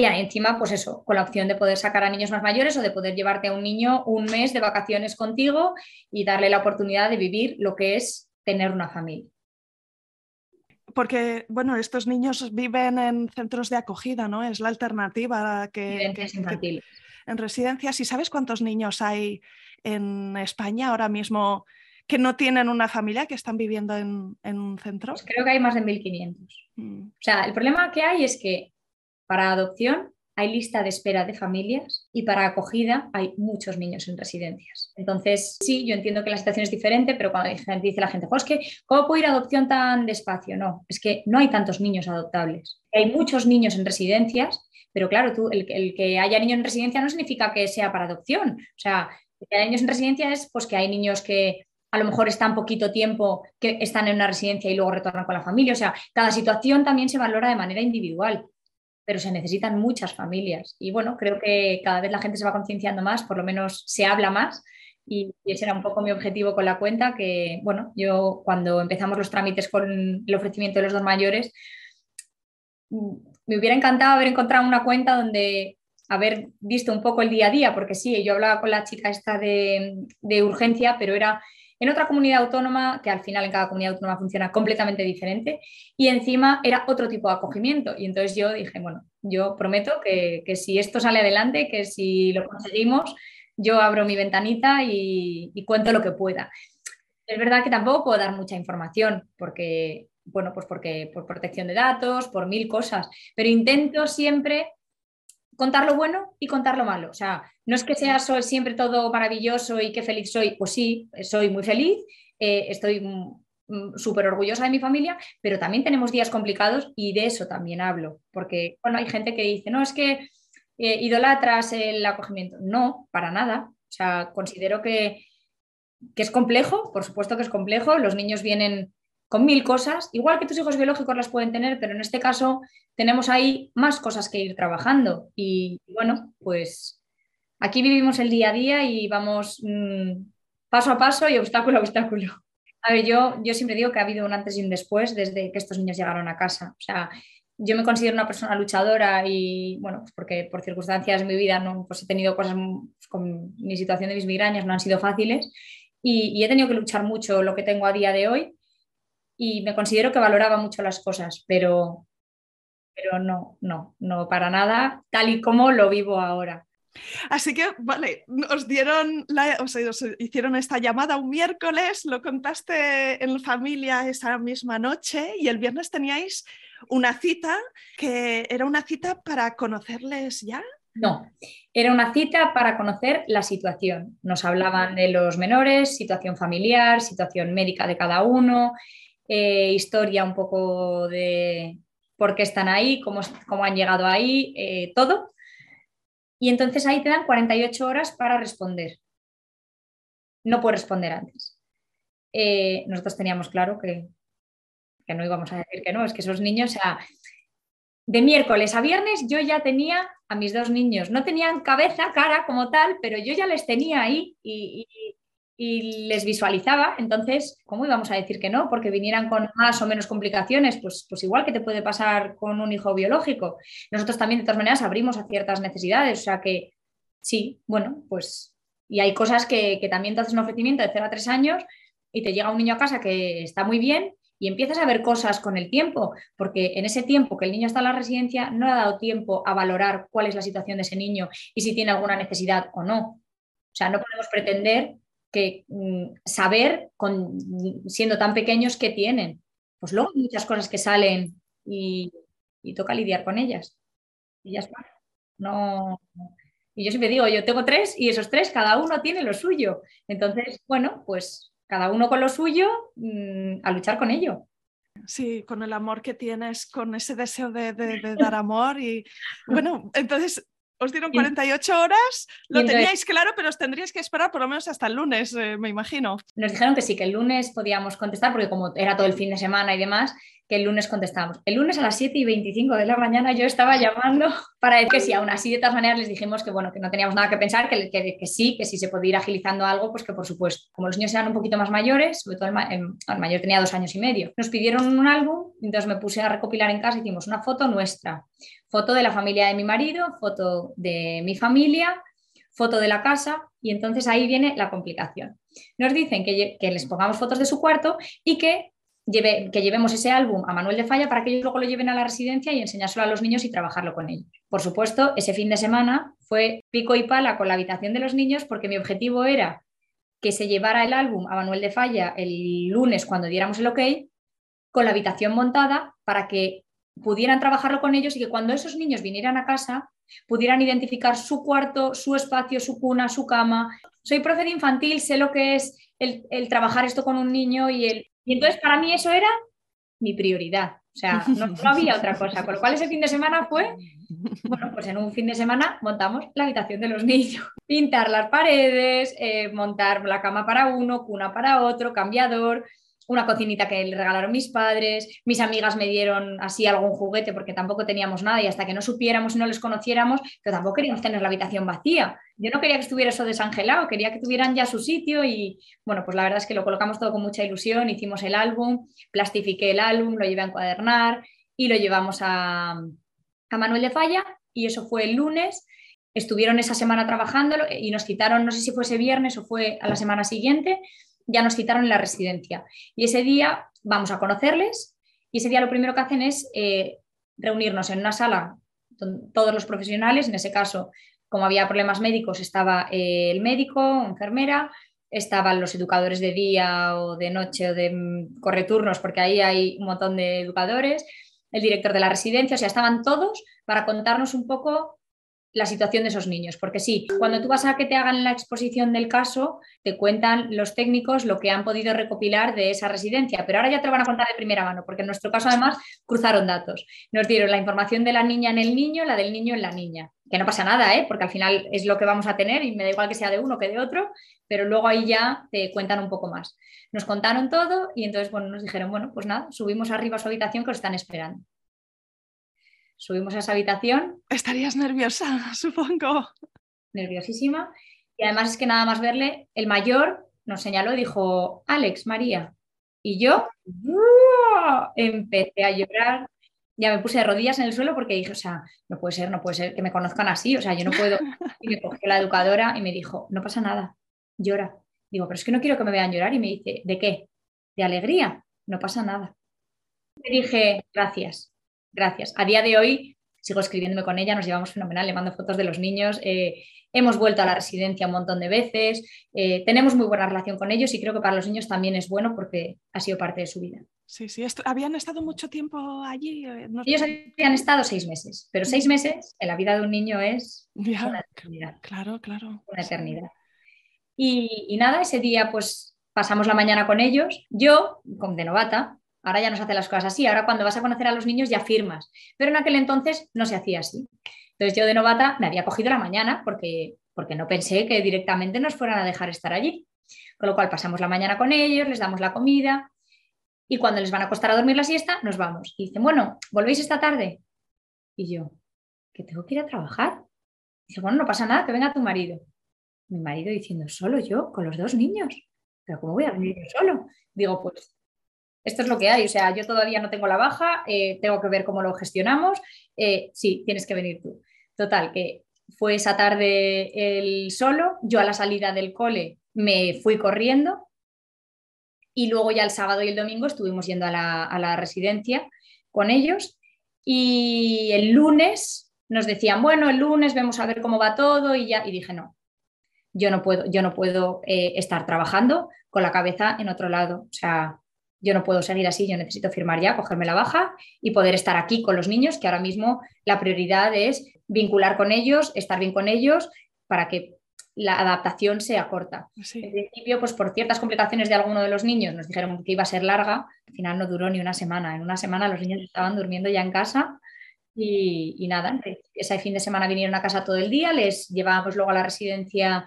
Y encima, pues eso, con la opción de poder sacar a niños más mayores o de poder llevarte a un niño un mes de vacaciones contigo y darle la oportunidad de vivir lo que es tener una familia.
Porque, bueno, estos niños viven en centros de acogida, ¿no? Es la alternativa que,
que,
en residencias. ¿Y sabes cuántos niños hay en España ahora mismo que no tienen una familia, que están viviendo en, un centro? Pues
creo que hay más de 1.500. Mm. O sea, el problema que hay es que para adopción hay lista de espera de familias y para acogida hay muchos niños en residencias. Entonces, sí, yo entiendo que la situación es diferente, pero cuando dice la gente, pues que, ¿cómo puedo ir adopción tan despacio? No, es que no hay tantos niños adoptables. Hay muchos niños en residencias, pero claro, tú, el, el que haya niños en residencia no significa que sea para adopción. O sea, que haya niños en residencia es pues que hay niños que a lo mejor están poquito tiempo que están en una residencia y luego retornan con la familia. O sea, cada situación también se valora de manera individual, pero se necesitan muchas familias. Y bueno, creo que cada vez la gente se va concienciando más, por lo menos se habla más. Y, ese era un poco mi objetivo con la cuenta, que bueno, yo cuando empezamos los trámites con el ofrecimiento de los dos mayores, me hubiera encantado haber encontrado una cuenta donde haber visto un poco el día a día, porque sí, yo hablaba con la chica esta de, de urgencia, pero era en otra comunidad autónoma, que al final en cada comunidad autónoma funciona completamente diferente, y encima era otro tipo de acogimiento. Y entonces yo dije, bueno, yo prometo que, si esto sale adelante, que si lo conseguimos, yo abro mi ventanita y, cuento lo que pueda. Es verdad que tampoco puedo dar mucha información porque, bueno, pues porque por protección de datos, por mil cosas, pero intento siempre contar lo bueno y contar lo malo. O sea, no es que sea siempre todo maravilloso y qué feliz soy, pues sí, soy muy feliz, eh, estoy súper orgullosa de mi familia, pero también tenemos días complicados y de eso también hablo, porque bueno, hay gente que dice, no, es que eh, idolatras el acogimiento. No, para nada. O sea, considero que, que es complejo, por supuesto que es complejo, los niños vienen con mil cosas, igual que tus hijos biológicos las pueden tener, pero en este caso tenemos ahí más cosas que ir trabajando. Y bueno, pues aquí vivimos el día a día y vamos mm, paso a paso y obstáculo a obstáculo. A ver, yo, yo siempre digo que ha habido un antes y un después desde que estos niños llegaron a casa. O sea, yo me considero una persona luchadora y, bueno, pues porque por circunstancias de mi vida no, pues he tenido cosas con mi situación de mis migrañas, no han sido fáciles y he tenido que luchar mucho lo que tengo a día de hoy y me considero que valoraba mucho las cosas, pero, pero no, no, no para nada, tal y como lo vivo ahora.
Así que, vale, os dieron, la, os hicieron esta llamada un miércoles, lo contaste en familia esa misma noche y el viernes teníais una cita que era una cita para conocerles ya.
No, era una cita para conocer la situación. Nos hablaban de los menores, situación familiar, situación médica de cada uno, eh, historia un poco de por qué están ahí, cómo, cómo han llegado ahí, eh, todo. Y entonces ahí te dan 48 horas para responder. No puedes responder antes. Eh, nosotros teníamos claro que, que, no íbamos a decir que no, es que esos niños, o de miércoles a viernes yo ya tenía a mis dos niños, no tenían cabeza, cara como tal, pero yo ya les tenía ahí y les visualizaba, entonces, ¿cómo íbamos a decir que no? Porque vinieran con más o menos complicaciones, pues, pues igual que te puede pasar con un hijo biológico. Nosotros también, de todas maneras, abrimos a ciertas necesidades, o sea que sí, bueno, pues, y hay cosas que, también te haces un ofrecimiento de 0 a 3 años y te llega un niño a casa que está muy bien y empiezas a ver cosas con el tiempo, porque en ese tiempo que el niño está en la residencia no ha dado tiempo a valorar cuál es la situación de ese niño y si tiene alguna necesidad o no. O sea, no podemos pretender que mm, saber, con, siendo tan pequeños, qué tienen. Pues luego hay muchas cosas que salen y, y toca lidiar con ellas. Y ya está. No, y yo siempre digo, yo tengo tres y esos tres, cada uno tiene lo suyo. Entonces, bueno, pues cada uno con lo suyo, mm, a luchar con ello.
Sí, con el amor que tienes, con ese deseo de, dar amor y bueno, entonces os dieron 48 horas, lo teníais claro, pero os tendríais que esperar por lo menos hasta el lunes, eh, me imagino.
Nos dijeron que sí, que el lunes podíamos contestar, porque como era todo el fin de semana y demás, que el lunes contestamos. El lunes a las 7 y 25 de la mañana yo estaba llamando para decir que sí, aún así de todas maneras les dijimos que bueno, que no teníamos nada que pensar, que, que, sí, que si se podía ir agilizando algo, pues que por supuesto, como los niños eran un poquito más mayores, sobre todo el, mayor tenía dos años y medio, nos pidieron un álbum, entonces me puse a recopilar en casa, hicimos una foto nuestra, foto de la familia de mi marido, foto de mi familia, foto de la casa y entonces ahí viene la complicación. Nos dicen que, les pongamos fotos de su cuarto y que que llevemos ese álbum a Manuel de Falla para que ellos luego lo lleven a la residencia y enseñárselo a los niños y trabajarlo con ellos. Por supuesto, ese fin de semana fue pico y pala con la habitación de los niños porque mi objetivo era que se llevara el álbum a Manuel de Falla el lunes cuando diéramos el ok, con la habitación montada para que pudieran trabajarlo con ellos y que cuando esos niños vinieran a casa pudieran identificar su cuarto, su espacio, su cuna, su cama. Soy profe de infantil, sé lo que es el, el trabajar esto con un niño y el y entonces para mí eso era mi prioridad. O sea, no, había otra cosa. Con lo cual ese fin de semana fue, bueno, pues en un fin de semana montamos la habitación de los niños. Pintar las paredes, eh, montar la cama para uno, cuna para otro, cambiador, una cocinita que le regalaron mis padres, mis amigas me dieron así algún juguete porque tampoco teníamos nada y hasta que no supiéramos y no les conociéramos, pero tampoco queríamos tener la habitación vacía. Yo no quería que estuviera eso desangelado, quería que tuvieran ya su sitio y bueno, pues la verdad es que lo colocamos todo con mucha ilusión, hicimos el álbum, plastifiqué el álbum, lo llevé a encuadernar y lo llevamos a, a Manuel de Falla y eso fue el lunes. Estuvieron esa semana trabajándolo y nos citaron, no sé si fue ese viernes o fue a la semana siguiente, ya nos citaron en la residencia. Y ese día vamos a conocerles y ese día lo primero que hacen es eh, reunirnos en una sala, todos los profesionales, en ese caso, como había problemas médicos, estaba eh, el médico, enfermera, estaban los educadores de día o de noche o de mm, correturnos, porque ahí hay un montón de educadores, el director de la residencia, o sea, estaban todos para contarnos un poco la situación de esos niños. Porque sí, cuando tú vas a que te hagan la exposición del caso, te cuentan los técnicos lo que han podido recopilar de esa residencia, pero ahora ya te lo van a contar de primera mano, porque en nuestro caso además cruzaron datos. Nos dieron la información de la niña en el niño, la del niño en la niña. Que no pasa nada, ¿eh? porque al final es lo que vamos a tener y me da igual que sea de uno que de otro, pero luego ahí ya te cuentan un poco más. Nos contaron todo y entonces bueno, nos dijeron, bueno, pues nada, subimos arriba a su habitación que os están esperando subimos a esa habitación.
Estarías nerviosa, supongo.
Nerviosísima. Y además es que nada más verle, el mayor nos señaló y dijo, Alex, María. Y yo empecé a llorar. Ya me puse de rodillas en el suelo porque dije, o sea, no puede ser, no puede ser que me conozcan así, o sea, yo no puedo. Y me cogió la educadora y me dijo, no pasa nada, llora. Digo, pero es que no quiero que me vean llorar. Y me dice, ¿de qué? ¿De alegría? No pasa nada. Le dije, gracias gracias. A día de hoy sigo escribiéndome con ella, nos llevamos fenomenal, le mando fotos de los niños. Eh, hemos vuelto a la residencia un montón de veces, eh, tenemos muy buena relación con ellos y creo que para los niños también es bueno porque ha sido parte de su vida.
Sí, sí, habían estado mucho tiempo allí.
Eh, ellos habían estado seis meses, pero seis meses en la vida de un niño es una eternidad.
Claro, claro.
Una eternidad. Y, y, nada, ese día pues pasamos la mañana con ellos. Yo, con de novata, Ahora ya no se hacen las cosas así. Ahora cuando vas a conocer a los niños ya firmas. Pero en aquel entonces no se hacía así. Entonces yo de novata me había cogido la mañana porque, porque no pensé que directamente nos fueran a dejar estar allí. Con lo cual pasamos la mañana con ellos, les damos la comida y cuando les van a acostar a dormir la siesta, nos vamos. Y dicen, bueno, ¿volvéis esta tarde? Y yo, que tengo que ir a trabajar. dice, bueno, no pasa nada, que venga tu marido. Mi marido diciendo, solo yo, con los dos niños. Pero ¿cómo voy a venir yo solo? Digo, pues esto es lo que hay, o sea, yo todavía no tengo la baja, eh, tengo que ver cómo lo gestionamos, eh, sí, tienes que venir tú. Total, que fue esa tarde el solo, yo a la salida del cole me fui corriendo Y luego ya el sábado y el domingo estuvimos yendo a la, a la residencia con ellos. Y el lunes nos decían, bueno, el lunes vemos a ver cómo va todo y ya. Y dije, no, yo no puedo, yo no puedo eh, estar trabajando con la cabeza en otro lado. O sea, yo no puedo seguir así, yo necesito firmar ya, cogerme la baja y poder estar aquí con los niños, que ahora mismo la prioridad es vincular con ellos, estar bien con ellos, para que la adaptación sea corta. En principio, pues por ciertas complicaciones de alguno de los niños nos dijeron que iba a ser larga, al final no duró ni una semana. En una semana los niños estaban durmiendo ya en casa y, y nada, ese fin de semana vinieron a casa todo el día, les llevábamos luego a la residencia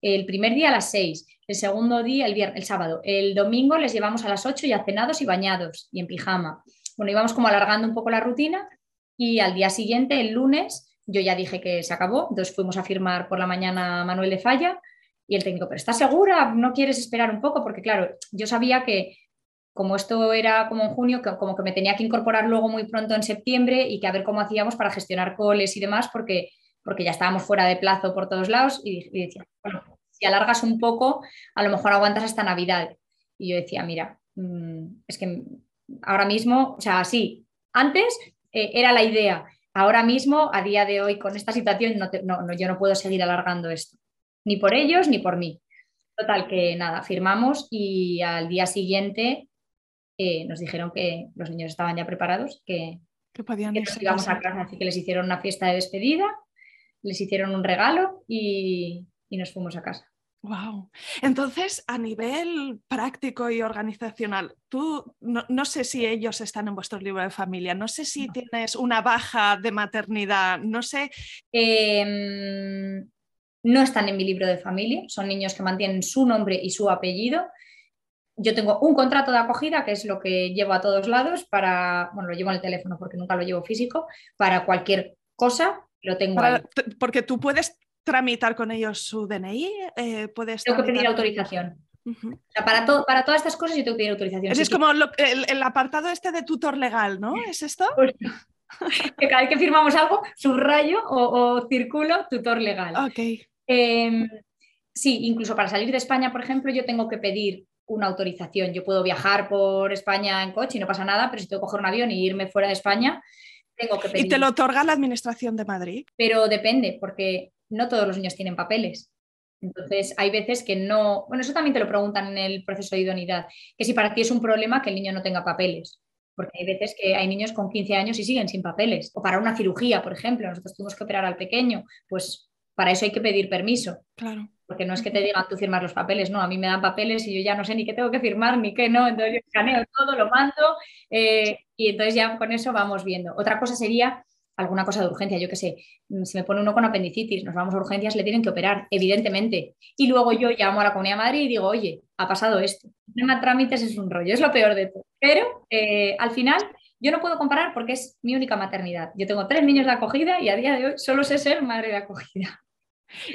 el primer día a las 6, el segundo día el, viernes, el sábado, el domingo les llevamos a las 8 ya cenados y bañados y en pijama. Bueno, íbamos como alargando un poco la rutina y al día siguiente, el lunes, yo ya dije que se acabó, entonces fuimos a firmar por la mañana Manuel de Falla y el técnico, pero ¿estás segura? ¿No quieres esperar un poco? Porque claro, yo sabía que como esto era como en junio, que, como que me tenía que incorporar luego muy pronto en septiembre y que a ver cómo hacíamos para gestionar coles y demás, porque, porque ya estábamos fuera de plazo por todos lados y, y decía, bueno, si alargas un poco, a lo mejor aguantas hasta Navidad. Y yo decía, mira, mm, es que ahora mismo, o sea, sí, antes eh, era la idea, ahora mismo, a día de hoy, con esta situación, no, yo no puedo seguir alargando esto, ni por ellos ni por mí. Total, que nada, firmamos y al día siguiente eh, nos dijeron que los niños estaban ya preparados, que,
que podían
ir íbamos a casa, así que les hicieron una fiesta de despedida, les hicieron un regalo y, y nos fuimos a casa.
Wow. Entonces, a nivel práctico y organizacional, tú no, sé si ellos están en vuestro libro de familia, no sé si tienes una baja de maternidad, no sé.
Em, no están en mi libro de familia, son niños que mantienen su nombre y su apellido. Yo tengo un contrato de acogida, que es lo que llevo a todos lados para, bueno, lo llevo en el teléfono porque nunca lo llevo físico, para cualquier cosa, lo tengo
Porque tú puedes tramitar con ellos su DNI? Eh, ¿puedes
tengo que pedir autorización. para, para todas estas cosas yo tengo que pedir autorización.
Es, como el, apartado este de tutor legal, ¿no? ¿Es esto?
que cada vez que firmamos algo, subrayo o, o circulo tutor legal.
Ok.
Em, sí, incluso para salir de España, por ejemplo, yo tengo que pedir una autorización. Yo puedo viajar por España en coche y no pasa nada, pero si tengo que coger un avión y irme fuera de España, tengo que pedir.
¿Y te lo otorga la Administración de Madrid?
Pero depende, porque no todos los niños tienen papeles. Entonces, hay veces que no, bueno, eso también te lo preguntan en el proceso de idoneidad, que si para ti es un problema que el niño no tenga papeles, porque hay veces que hay niños con 15 años y siguen sin papeles, o para una cirugía, por ejemplo, nosotros tuvimos que operar al pequeño, pues para eso hay que pedir permiso.
Claro.
Porque no es que te digan tú firmar los papeles, no, a mí me dan papeles y yo ya no sé ni qué tengo que firmar ni qué no, entonces yo escaneo todo, lo mando eh, y entonces ya con eso vamos viendo. Otra cosa sería alguna cosa de urgencia, yo qué sé, mm, si me pone uno con apendicitis, nos vamos a urgencias, le tienen que operar, evidentemente. Y luego yo llamo a la Comunidad de Madrid y digo, oye, ha pasado esto. El tema trámites es un rollo, es lo peor de todo. Pero eh, al final yo no puedo comparar porque es mi única maternidad. Yo tengo tres niños de acogida y a día de hoy solo sé ser madre de acogida.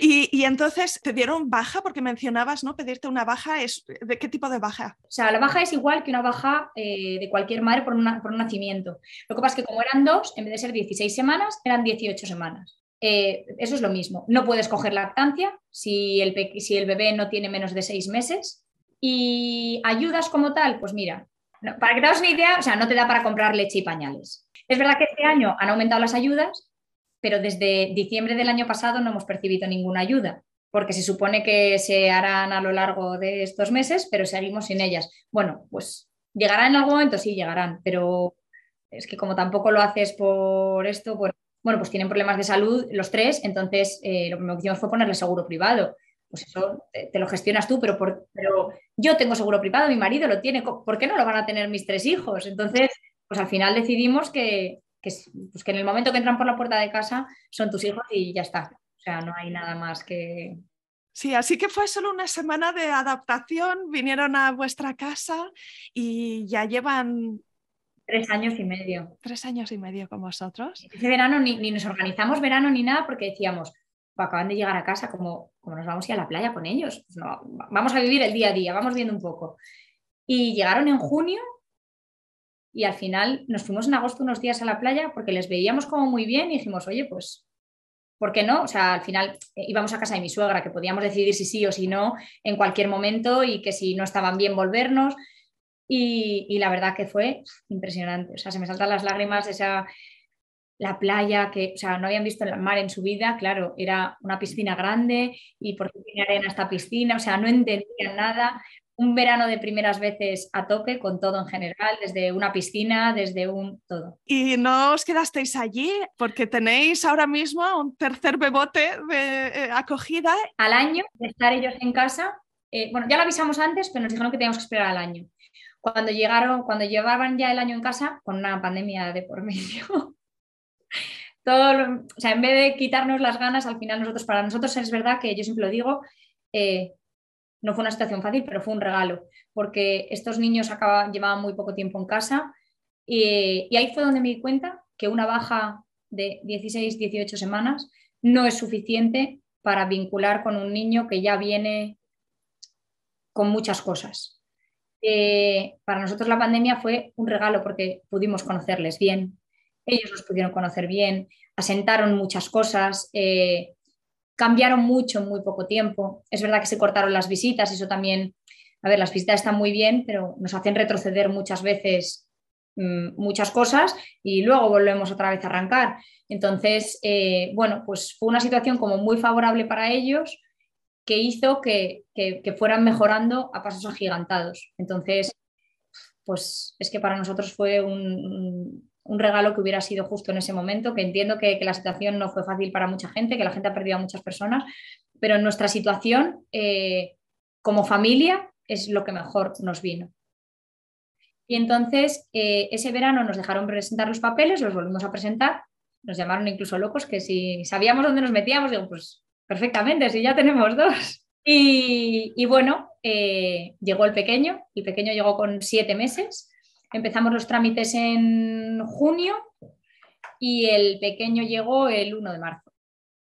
Y, entonces te dieron baja porque mencionabas, ¿no? Pedirte una baja, es ¿de qué tipo de baja?
O sea, la baja es igual que una baja eh, de cualquier madre por, un nacimiento. Lo que pasa es que como eran dos, en vez de ser 16 semanas, eran 18 semanas. Eh, eso es lo mismo. No puedes coger lactancia si el, si el bebé no tiene menos de seis meses. Y ayudas como tal, pues mira, para que te hagas una idea, o sea, no te da para comprar leche y pañales. Es verdad que este año han aumentado las ayudas, pero desde diciembre del año pasado no hemos percibido ninguna ayuda, porque se supone que se harán a lo largo de estos meses, pero seguimos sin ellas. Bueno, pues llegarán en algún momento, sí, llegarán, pero es que como tampoco lo haces por esto, pues, bueno, pues tienen problemas de salud los tres, entonces eh, lo primero que hicimos fue ponerle seguro privado. Pues eso te, lo gestionas tú, pero, pero yo tengo seguro privado, mi marido lo tiene, ¿por qué no lo van a tener mis tres hijos? Entonces, pues al final decidimos que, pues que en el momento que entran por la puerta de casa son tus hijos y ya está. O sea, no hay nada más que...
Sí, así que fue solo una semana de adaptación, vinieron a vuestra casa y ya llevan...
Tres años y medio.
Tres años y medio con vosotros.
Ese verano ni, nos organizamos verano ni nada porque decíamos, acaban de llegar a casa, como, como nos vamos a ir a la playa con ellos. Pues no, vamos a vivir el día a día, vamos viendo un poco. Y llegaron en junio y al final nos fuimos en agosto unos días a la playa porque les veíamos como muy bien y dijimos, oye, pues ¿por qué no? O sea, al final eh, íbamos a casa de mi suegra, que podíamos decidir si sí o si no en cualquier momento y que si no estaban bien volvernos. Y, la verdad que fue impresionante. O sea, se me saltan las lágrimas, esa, la playa, que o sea, no habían visto el mar en su vida, claro, era una piscina grande y por qué tiene arena esta piscina, o sea, no entendían nada. Un verano de primeras veces a tope con todo en general, desde una piscina, desde un todo.
Y no os quedasteis allí porque tenéis ahora mismo un tercer bebote de eh, acogida.
Al año de estar ellos en casa, eh, bueno, ya lo avisamos antes, pero nos dijeron que teníamos que esperar al año. Cuando llegaron, cuando llevaban ya el año en casa, con una pandemia de por medio, todo, o sea, en vez de quitarnos las ganas, al final nosotros, para nosotros es verdad que yo siempre lo digo, eh, no fue una situación fácil, pero fue un regalo, porque estos niños llevaban muy poco tiempo en casa y, y ahí fue donde me di cuenta que una baja de 16, 18 semanas no es suficiente para vincular con un niño que ya viene con muchas cosas. Eh, para nosotros la pandemia fue un regalo porque pudimos conocerles bien, ellos nos pudieron conocer bien, asentaron muchas cosas, eh, cambiaron mucho en muy poco tiempo. Es verdad que se cortaron las visitas, eso también, a ver, las visitas están muy bien, pero nos hacen retroceder muchas veces mm, muchas cosas y luego volvemos otra vez a arrancar. Entonces, eh, bueno, pues fue una situación como muy favorable para ellos que hizo que, fueran mejorando a pasos agigantados. Entonces, pues es que para nosotros fue un, regalo que hubiera sido justo en ese momento, que entiendo que, la situación no fue fácil para mucha gente, que la gente ha perdido a muchas personas, pero en nuestra situación eh, como familia es lo que mejor nos vino. Y entonces eh, ese verano nos dejaron presentar los papeles, los volvimos a presentar, nos llamaron incluso locos que si sabíamos dónde nos metíamos, digo, pues perfectamente, si ya tenemos dos. Y, bueno, eh, llegó el pequeño, el pequeño llegó con siete meses, empezamos los trámites en junio y el pequeño llegó el 1 de marzo.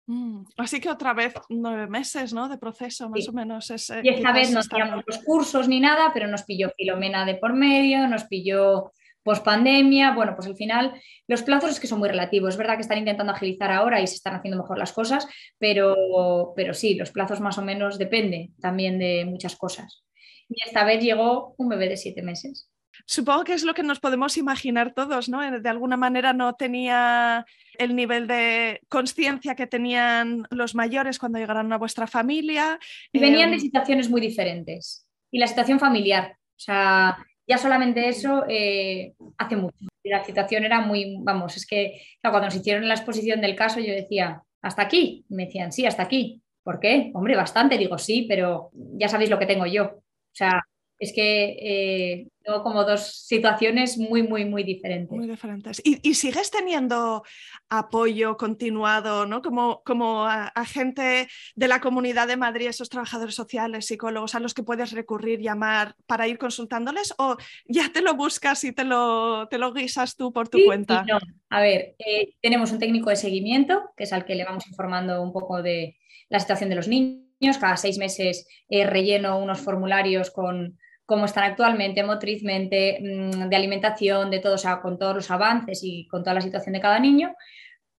Mm, así que otra vez nueve meses ¿no? de proceso, más o menos.
y esta vez no teníamos los cursos ni nada, pero nos pilló Filomena de por medio, nos pilló post-pandemia, bueno, pues al final los plazos es que son muy relativos. Es verdad que están intentando agilizar ahora y se están haciendo mejor las cosas, pero, pero sí, los plazos más o menos dependen también de muchas cosas. Y esta vez llegó un bebé de siete meses.
Supongo que es lo que nos podemos imaginar todos, ¿no? De alguna manera no tenía el nivel de conciencia que tenían los mayores cuando llegaron a vuestra familia.
Y venían de em, situaciones muy diferentes. Y la situación familiar. O sea, ya solamente eso eh, hace mucho. La situación era muy, vamos, es que cuando nos hicieron la exposición del caso yo decía, ¿hasta aquí? me decían, sí, hasta aquí. ¿Por qué? Hombre, bastante. Digo, sí, pero ya sabéis lo que tengo yo. O sea, es que eh, tengo como dos situaciones muy, muy, muy diferentes.
Muy diferentes. ¿Y, sigues teniendo apoyo continuado, ¿no? Como, como agente de la comunidad de Madrid, esos trabajadores sociales, psicólogos a los que puedes recurrir, llamar para ir consultándoles? ¿O ya te lo buscas y te lo, te lo guisas tú por tu cuenta?
no. A ver, eh, tenemos un técnico de seguimiento, que es al que le vamos informando un poco de la situación de los niños. Cada seis meses eh, relleno unos formularios con cómo están actualmente, motrizmente, mm, de alimentación, de todo, o sea, con todos los avances y con toda la situación de cada niño,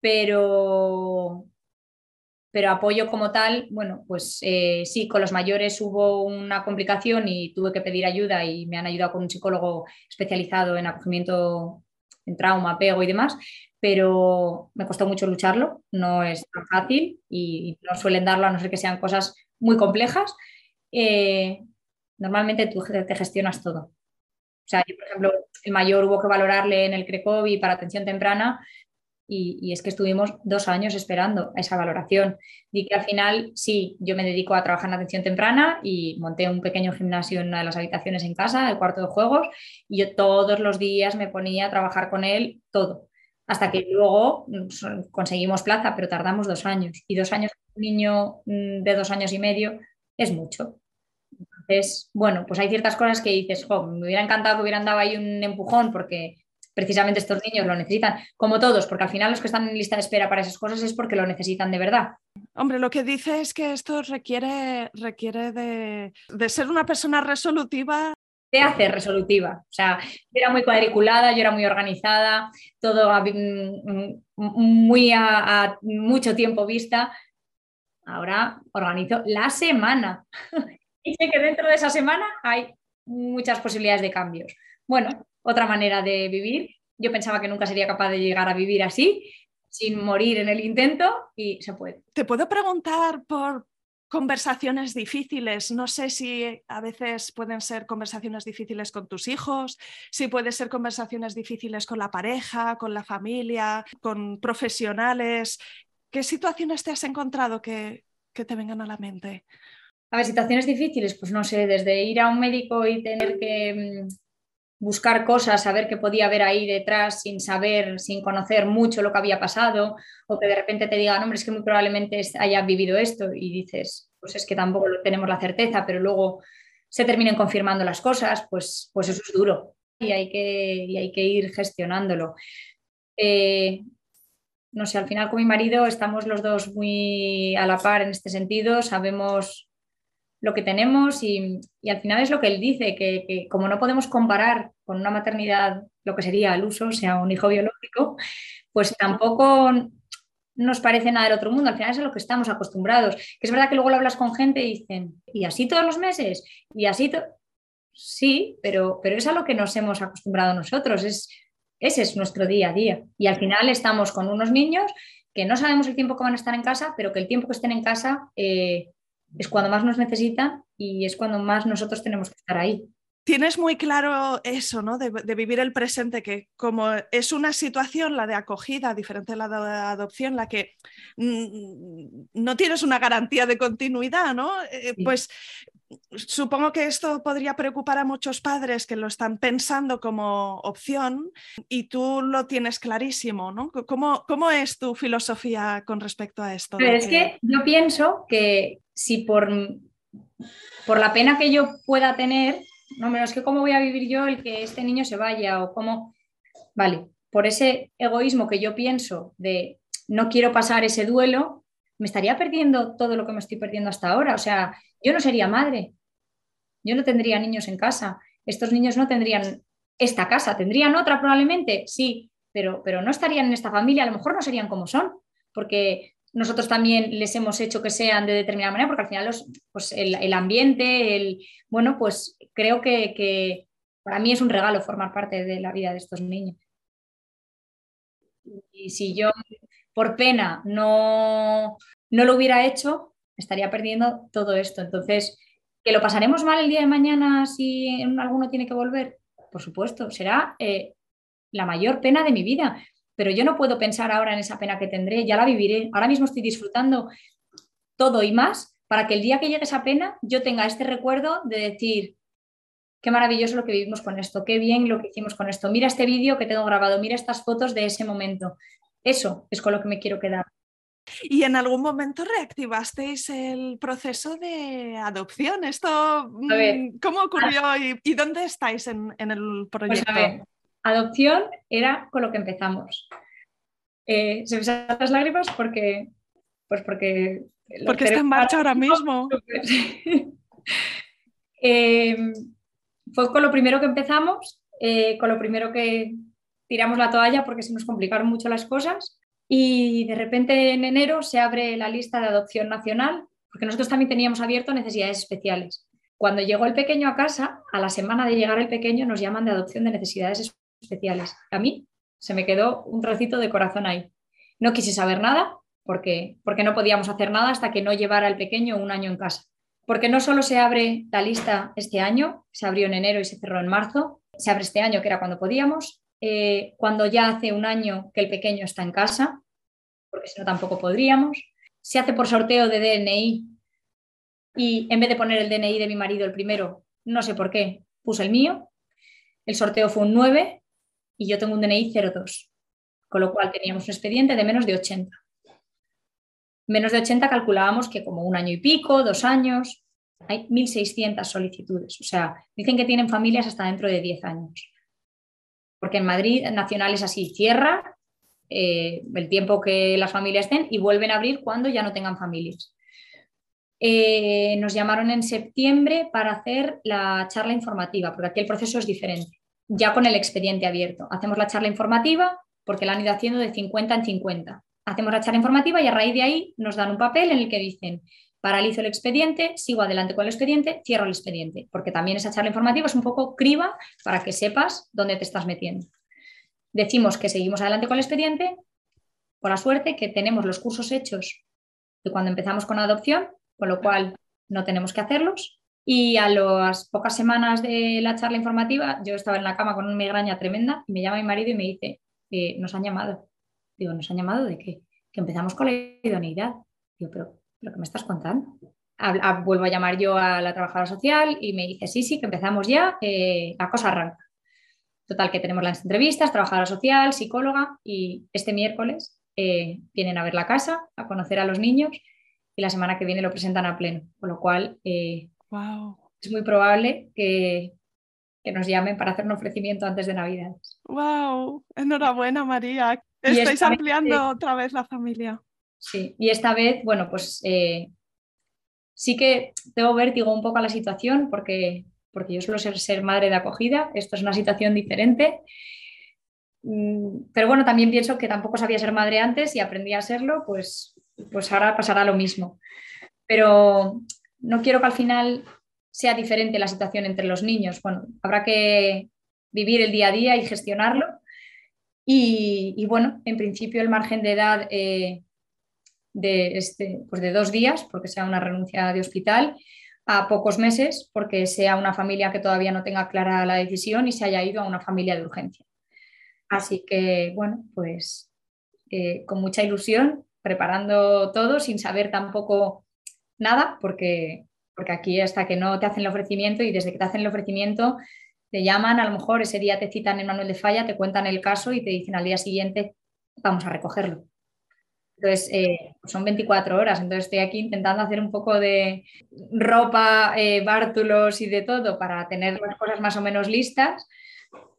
pero, pero apoyo como tal, bueno, pues eh, sí, con los mayores hubo una complicación y tuve que pedir ayuda y me han ayudado con un psicólogo especializado en acogimiento en trauma, apego y demás, pero me costó mucho lucharlo, no es tan fácil y no suelen darlo a no ser que sean cosas muy complejas. Eh, normalmente tú te gestionas todo. O sea, yo, por ejemplo, el mayor hubo que valorarle en el CRECOVI para atención temprana y, es que estuvimos dos años esperando esa valoración. Y que al final, sí, yo me dedico a trabajar en atención temprana y monté un pequeño gimnasio en una de las habitaciones en casa, el cuarto de juegos, y yo todos los días me ponía a trabajar con él todo. Hasta que luego conseguimos plaza, pero tardamos dos años. Y dos años, un niño mm, de dos años y medio es mucho. Entonces, bueno, pues hay ciertas cosas que dices, me hubiera encantado que hubieran dado ahí un empujón porque precisamente estos niños lo necesitan, como todos, porque al final los que están en lista de espera para esas cosas es porque lo necesitan de verdad.
Hombre, lo que dice es que esto requiere, requiere de, de ser una persona resolutiva
te hace resolutiva. O sea, yo era muy cuadriculada, yo era muy organizada, todo mm, muy a, mucho tiempo vista. Ahora organizo la semana. Sé que dentro de esa semana hay muchas posibilidades de cambios. Bueno, otra manera de vivir. Yo pensaba que nunca sería capaz de llegar a vivir así, sin morir en el intento, y se puede.
Te puedo preguntar por conversaciones difíciles. No sé si a veces pueden ser conversaciones difíciles con tus hijos, si pueden ser conversaciones difíciles con la pareja, con la familia, con profesionales. ¿Qué situaciones te has encontrado que, que te vengan a la mente?
A ver, situaciones difíciles, pues no sé, desde ir a un médico y tener que mm, buscar cosas, saber qué podía haber ahí detrás sin saber, sin conocer mucho lo que había pasado, o que de repente te digan, hombre, es que muy probablemente haya vivido esto y dices, pues es que tampoco tenemos la certeza, pero luego se terminen confirmando las cosas, pues, pues eso es duro y hay que, hay que ir gestionándolo. Eh, no sé, al final con mi marido estamos los dos muy a la par en este sentido, sabemos lo que tenemos y, al final es lo que él dice, que, como no podemos comparar con una maternidad lo que sería el uso, o sea, un hijo biológico, pues tampoco nos parece nada del otro mundo, al final es a lo que estamos acostumbrados. Que es verdad que luego lo hablas con gente y dicen, ¿y así todos los meses? ¿Y así? Sí, pero, pero es a lo que nos hemos acostumbrado nosotros, es, ese es nuestro día a día. Y al final estamos con unos niños que no sabemos el tiempo que van a estar en casa, pero que el tiempo que estén en casa eh, es cuando más nos necesitan y es cuando más nosotros tenemos que estar ahí.
Tienes muy claro eso, ¿no? De, vivir el presente, que como es una situación, la de acogida, diferente a la de adopción, la que mm, no tienes una garantía de continuidad, ¿no? Eh, pues supongo que esto podría preocupar a muchos padres que lo están pensando como opción y tú lo tienes clarísimo, ¿no? ¿Cómo, cómo es tu filosofía con respecto a esto?
es que yo pienso que si por, por la pena que yo pueda tener, no menos que cómo voy a vivir yo el que este niño se vaya o cómo, vale, por ese egoísmo que yo pienso de no quiero pasar ese duelo, me estaría perdiendo todo lo que me estoy perdiendo hasta ahora. O sea, yo no sería madre, yo no tendría niños en casa, estos niños no tendrían esta casa, tendrían otra probablemente, sí, pero, pero no estarían en esta familia, a lo mejor no serían como son, porque nosotros también les hemos hecho que sean de determinada manera, porque al final los, pues el, ambiente, el, bueno, pues creo que, para mí es un regalo formar parte de la vida de estos niños. Y si yo por pena no, no lo hubiera hecho, estaría perdiendo todo esto. Entonces, ¿que lo pasaremos mal el día de mañana si alguno tiene que volver? Por supuesto, será eh, la mayor pena de mi vida pero yo no puedo pensar ahora en esa pena que tendré, ya la viviré. Ahora mismo estoy disfrutando todo y más para que el día que llegue esa pena yo tenga este recuerdo de decir, qué maravilloso lo que vivimos con esto, qué bien lo que hicimos con esto, mira este vídeo que tengo grabado, mira estas fotos de ese momento. Eso es con lo que me quiero quedar.
¿Y en algún momento reactivasteis el proceso de adopción? ¿Esto mm, cómo ocurrió y, dónde estáis en, el pues proyecto?
Adopción era con lo que empezamos. Eh, se me salen las lágrimas porque, pues porque...
Porque está en marcha ahora mismo.
Eh, fue con lo primero que empezamos, eh, con lo primero que tiramos la toalla porque se nos complicaron mucho las cosas y de repente en enero se abre la lista de adopción nacional porque nosotros también teníamos abierto necesidades especiales. Cuando llegó el pequeño a casa, a la semana de llegar el pequeño nos llaman de adopción de necesidades especiales. A mí se me quedó un trocito de corazón ahí. No quise saber nada porque, porque no podíamos hacer nada hasta que no llevara el pequeño un año en casa. Porque no solo se abre la lista este año, se abrió en enero y se cerró en marzo, se abre este año, que era cuando podíamos, eh, cuando ya hace un año que el pequeño está en casa, porque si no tampoco podríamos, se hace por sorteo de DNI y en vez de poner el DNI de mi marido el primero, no sé por qué, puse el mío, el sorteo fue un 9 y yo tengo un DNI 02, con lo cual teníamos un expediente de menos de 80. Menos de 80 calculábamos que como un año y pico, dos años, hay 1.600 solicitudes. O sea, dicen que tienen familias hasta dentro de 10 años. Porque en Madrid Nacional es así, cierra eh, el tiempo que las familias estén y vuelven a abrir cuando ya no tengan familias. eh, nos llamaron en septiembre para hacer la charla informativa, porque aquí el proceso es diferente, ya con el expediente abierto. Hacemos la charla informativa porque la han ido haciendo de 50 en 50. Hacemos la charla informativa y a raíz de ahí nos dan un papel en el que dicen, paralizo el expediente, sigo adelante con el expediente, cierro el expediente, porque también esa charla informativa es un poco criba para que sepas dónde te estás metiendo. Decimos que seguimos adelante con el expediente, por la suerte que tenemos los cursos hechos de cuando empezamos con adopción, con lo cual no tenemos que hacerlos. Y a las pocas semanas de la charla informativa, yo estaba en la cama con una migraña tremenda y me llama mi marido y me dice, eh, nos han llamado. Digo, ¿nos han llamado de qué? Que empezamos con la idoneidad. Digo, pero lo que me estás contando. vuelvo a llamar yo a la trabajadora social y me dice, sí, sí, que empezamos ya, eh, la cosa arranca. Total, que tenemos las entrevistas, trabajadora social, psicóloga y este miércoles eh, vienen a ver la casa, a conocer a los niños y la semana que viene lo presentan a pleno, con lo cual
wow.
Eh, es muy probable que, que, nos llamen para hacer un ofrecimiento antes de Navidad.
¡Wow! Enhorabuena, María. Estáis ampliando otra vez la familia.
Sí, y esta vez, bueno, pues eh, sí que tengo vértigo un poco a la situación porque, porque yo suelo ser, ser madre de acogida, esto es una situación diferente. Mm, pero bueno, también pienso que tampoco sabía ser madre antes y aprendí a serlo, pues, pues ahora pasará lo mismo. Pero no quiero que al final sea diferente la situación entre los niños. Bueno, habrá que vivir el día a día y gestionarlo. Y, bueno, en principio el margen de edad eh, de, este, pues de dos días, porque sea una renuncia de hospital, a pocos meses, porque sea una familia que todavía no tenga clara la decisión y se haya ido a una familia de urgencia. Así que, bueno, pues eh, con mucha ilusión, preparando todo sin saber tampoco nada, porque, porque aquí hasta que no te hacen el ofrecimiento y desde que te hacen el ofrecimiento te llaman, a lo mejor ese día te citan en manual de falla, te cuentan el caso y te dicen al día siguiente vamos a recogerlo. Entonces, eh, son 24 horas, entonces estoy aquí intentando hacer un poco de ropa, eh, bártulos y de todo para tener las cosas más o menos listas.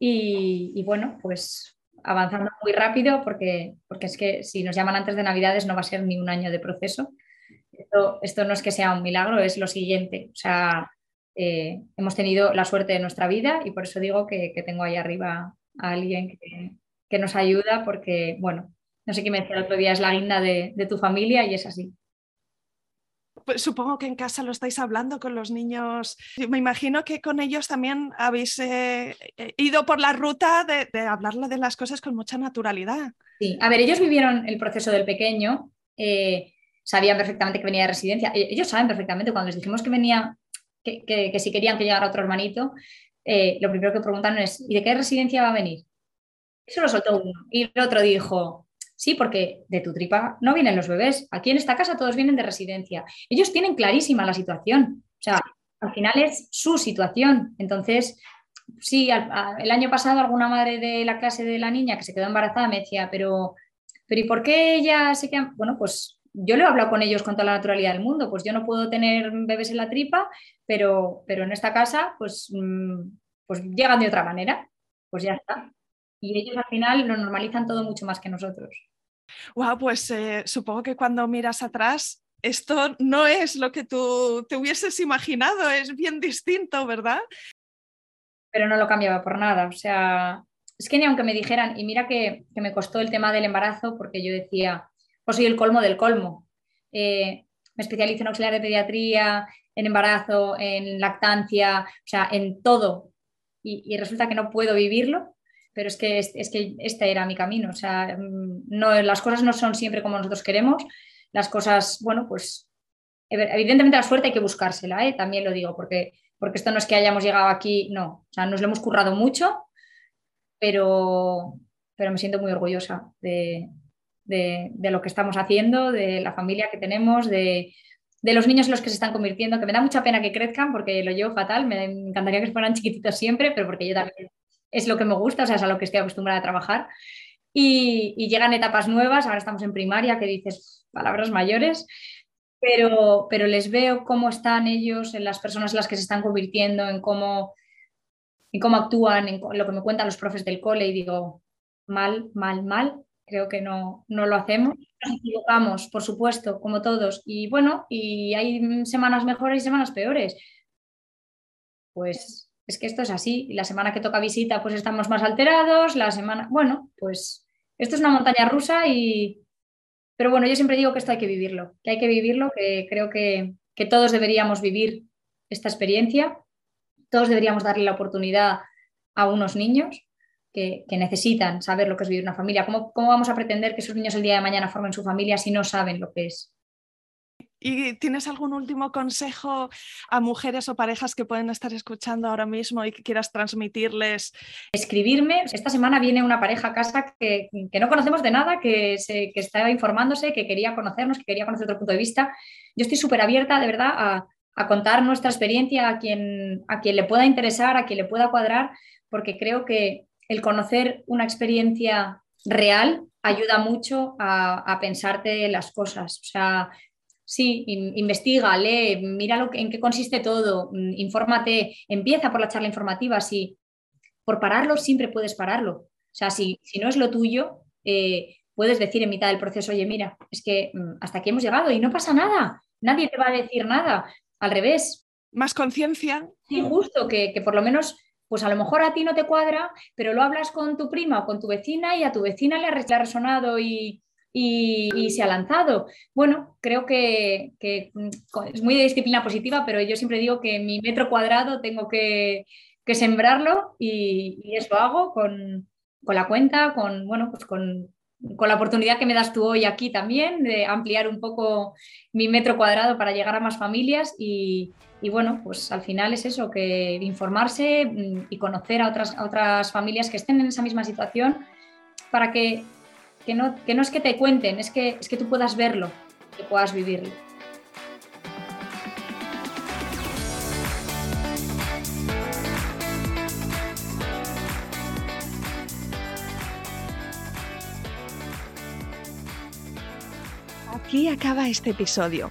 Y, bueno, pues avanzando muy rápido porque, porque es que si nos llaman antes de Navidades no va a ser ni un año de proceso. Esto, no es que sea un milagro, es lo siguiente. O sea, eh, hemos tenido la suerte de nuestra vida y por eso digo que, tengo ahí arriba a alguien que, que nos ayuda porque, bueno, no sé qué me decía el otro día, es la guinda de, tu familia y es así.
Pues supongo que en casa lo estáis hablando con los niños. Me imagino que con ellos también habéis eh, eh, ido por la ruta de, de, hablarle de las cosas con mucha naturalidad.
Sí, a ver, ellos vivieron el proceso del pequeño, eh, sabían perfectamente que venía de residencia. E, ellos saben perfectamente cuando les dijimos que venía, que, si querían que llegara otro hermanito, lo primero que preguntaron es: ¿y de qué residencia va a venir? Eso lo soltó uno. Y el otro dijo: Sí, porque de tu tripa no vienen los bebés. Aquí en esta casa todos vienen de residencia. Ellos tienen clarísima la situación. O sea, al final es su situación. Entonces, sí, el año pasado alguna madre de la clase de la niña que se quedó embarazada me decía, pero, pero ¿y por qué ella se queda? Bueno, pues yo le he hablado con ellos con toda la naturalidad del mundo. Pues yo no puedo tener bebés en la tripa, pero, pero en esta casa, pues, mm, pues llegan de otra manera. Pues ya está. Y ellos al final lo normalizan todo mucho más que nosotros.
Wow, pues eh, supongo que cuando miras atrás, esto no es lo que tú te hubieses imaginado, es bien distinto, ¿verdad?
Pero no lo cambiaba por nada, o sea, es que ni aunque me dijeran, y mira que, me costó el tema del embarazo, porque yo decía, pues soy el colmo del colmo. Eh, me especializo en auxiliar de pediatría, en embarazo, en lactancia, o sea, en todo. y resulta que no puedo vivirlo pero es que, es, que este era mi camino. O sea, mm, no, las cosas no son siempre como nosotros queremos. Las cosas, bueno, pues evidentemente la suerte hay que buscársela, ¿eh? también lo digo, porque, porque esto no es que hayamos llegado aquí, no. O sea, nos lo hemos currado mucho, pero, pero me siento muy orgullosa de, de, lo que estamos haciendo, de la familia que tenemos, de, de los niños en los que se están convirtiendo, que me da mucha pena que crezcan porque lo llevo fatal, me encantaría que fueran chiquititos siempre, pero porque yo también es lo que me gusta, o sea, es a lo que estoy acostumbrada a trabajar. Y, llegan etapas nuevas, ahora estamos en primaria, que dices palabras mayores, pero, pero les veo cómo están ellos, en las personas en las que se están convirtiendo, en cómo, en cómo actúan, en lo que me cuentan los profes del cole y digo, mal, mal, mal, creo que no, no lo hacemos. Nos equivocamos, por supuesto, como todos. Y bueno, y hay semanas mejores y semanas peores. Pues es que esto es así. La semana que toca visita, pues estamos más alterados. La semana, bueno, pues esto es una montaña rusa y... Pero bueno, yo siempre digo que esto hay que vivirlo, que hay que vivirlo, que creo que, que todos deberíamos vivir esta experiencia, todos deberíamos darle la oportunidad a unos niños que, necesitan saber lo que es vivir una familia. ¿Cómo, ¿Cómo vamos a pretender que esos niños el día de mañana formen su familia si no saben lo que es?
¿Y tienes algún último consejo a mujeres o parejas que pueden estar escuchando ahora mismo y que quieras transmitirles?
Escribirme. Esta semana viene una pareja a casa que, no conocemos de nada, que, se, que estaba informándose, que quería conocernos, que quería conocer otro punto de vista. Yo estoy súper abierta, de verdad, a, a, contar nuestra experiencia a quien, a quien le pueda interesar, a quien le pueda cuadrar, porque creo que el conocer una experiencia real ayuda mucho a, pensarte las cosas. O sea, sí, investiga, lee, mira lo en qué consiste todo, mm, infórmate, empieza por la charla informativa. Si por pararlo siempre puedes pararlo. O sea, si, si no es lo tuyo, eh, puedes decir en mitad del proceso, oye, mira, es que mm, hasta aquí hemos llegado y no pasa nada, nadie te va a decir nada. Al revés.
Más conciencia.
Sí, justo, que, que por lo menos pues a lo mejor a ti no te cuadra, pero lo hablas con tu prima o con tu vecina y a tu vecina le ha resonado y, se ha lanzado. Bueno, creo que, mm, es muy de disciplina positiva, pero yo siempre digo que mi metro cuadrado tengo que, sembrarlo y, eso hago con, la cuenta, con, bueno, pues con, con la oportunidad que me das tú hoy aquí también de ampliar un poco mi metro cuadrado para llegar a más familias y, y bueno, pues al final es eso, que informarse mm, y conocer a otras, otras familias que estén en esa misma situación para que, no, que no es que te cuenten, es que, es que tú puedas verlo, que puedas vivirlo.
Aquí acaba este episodio.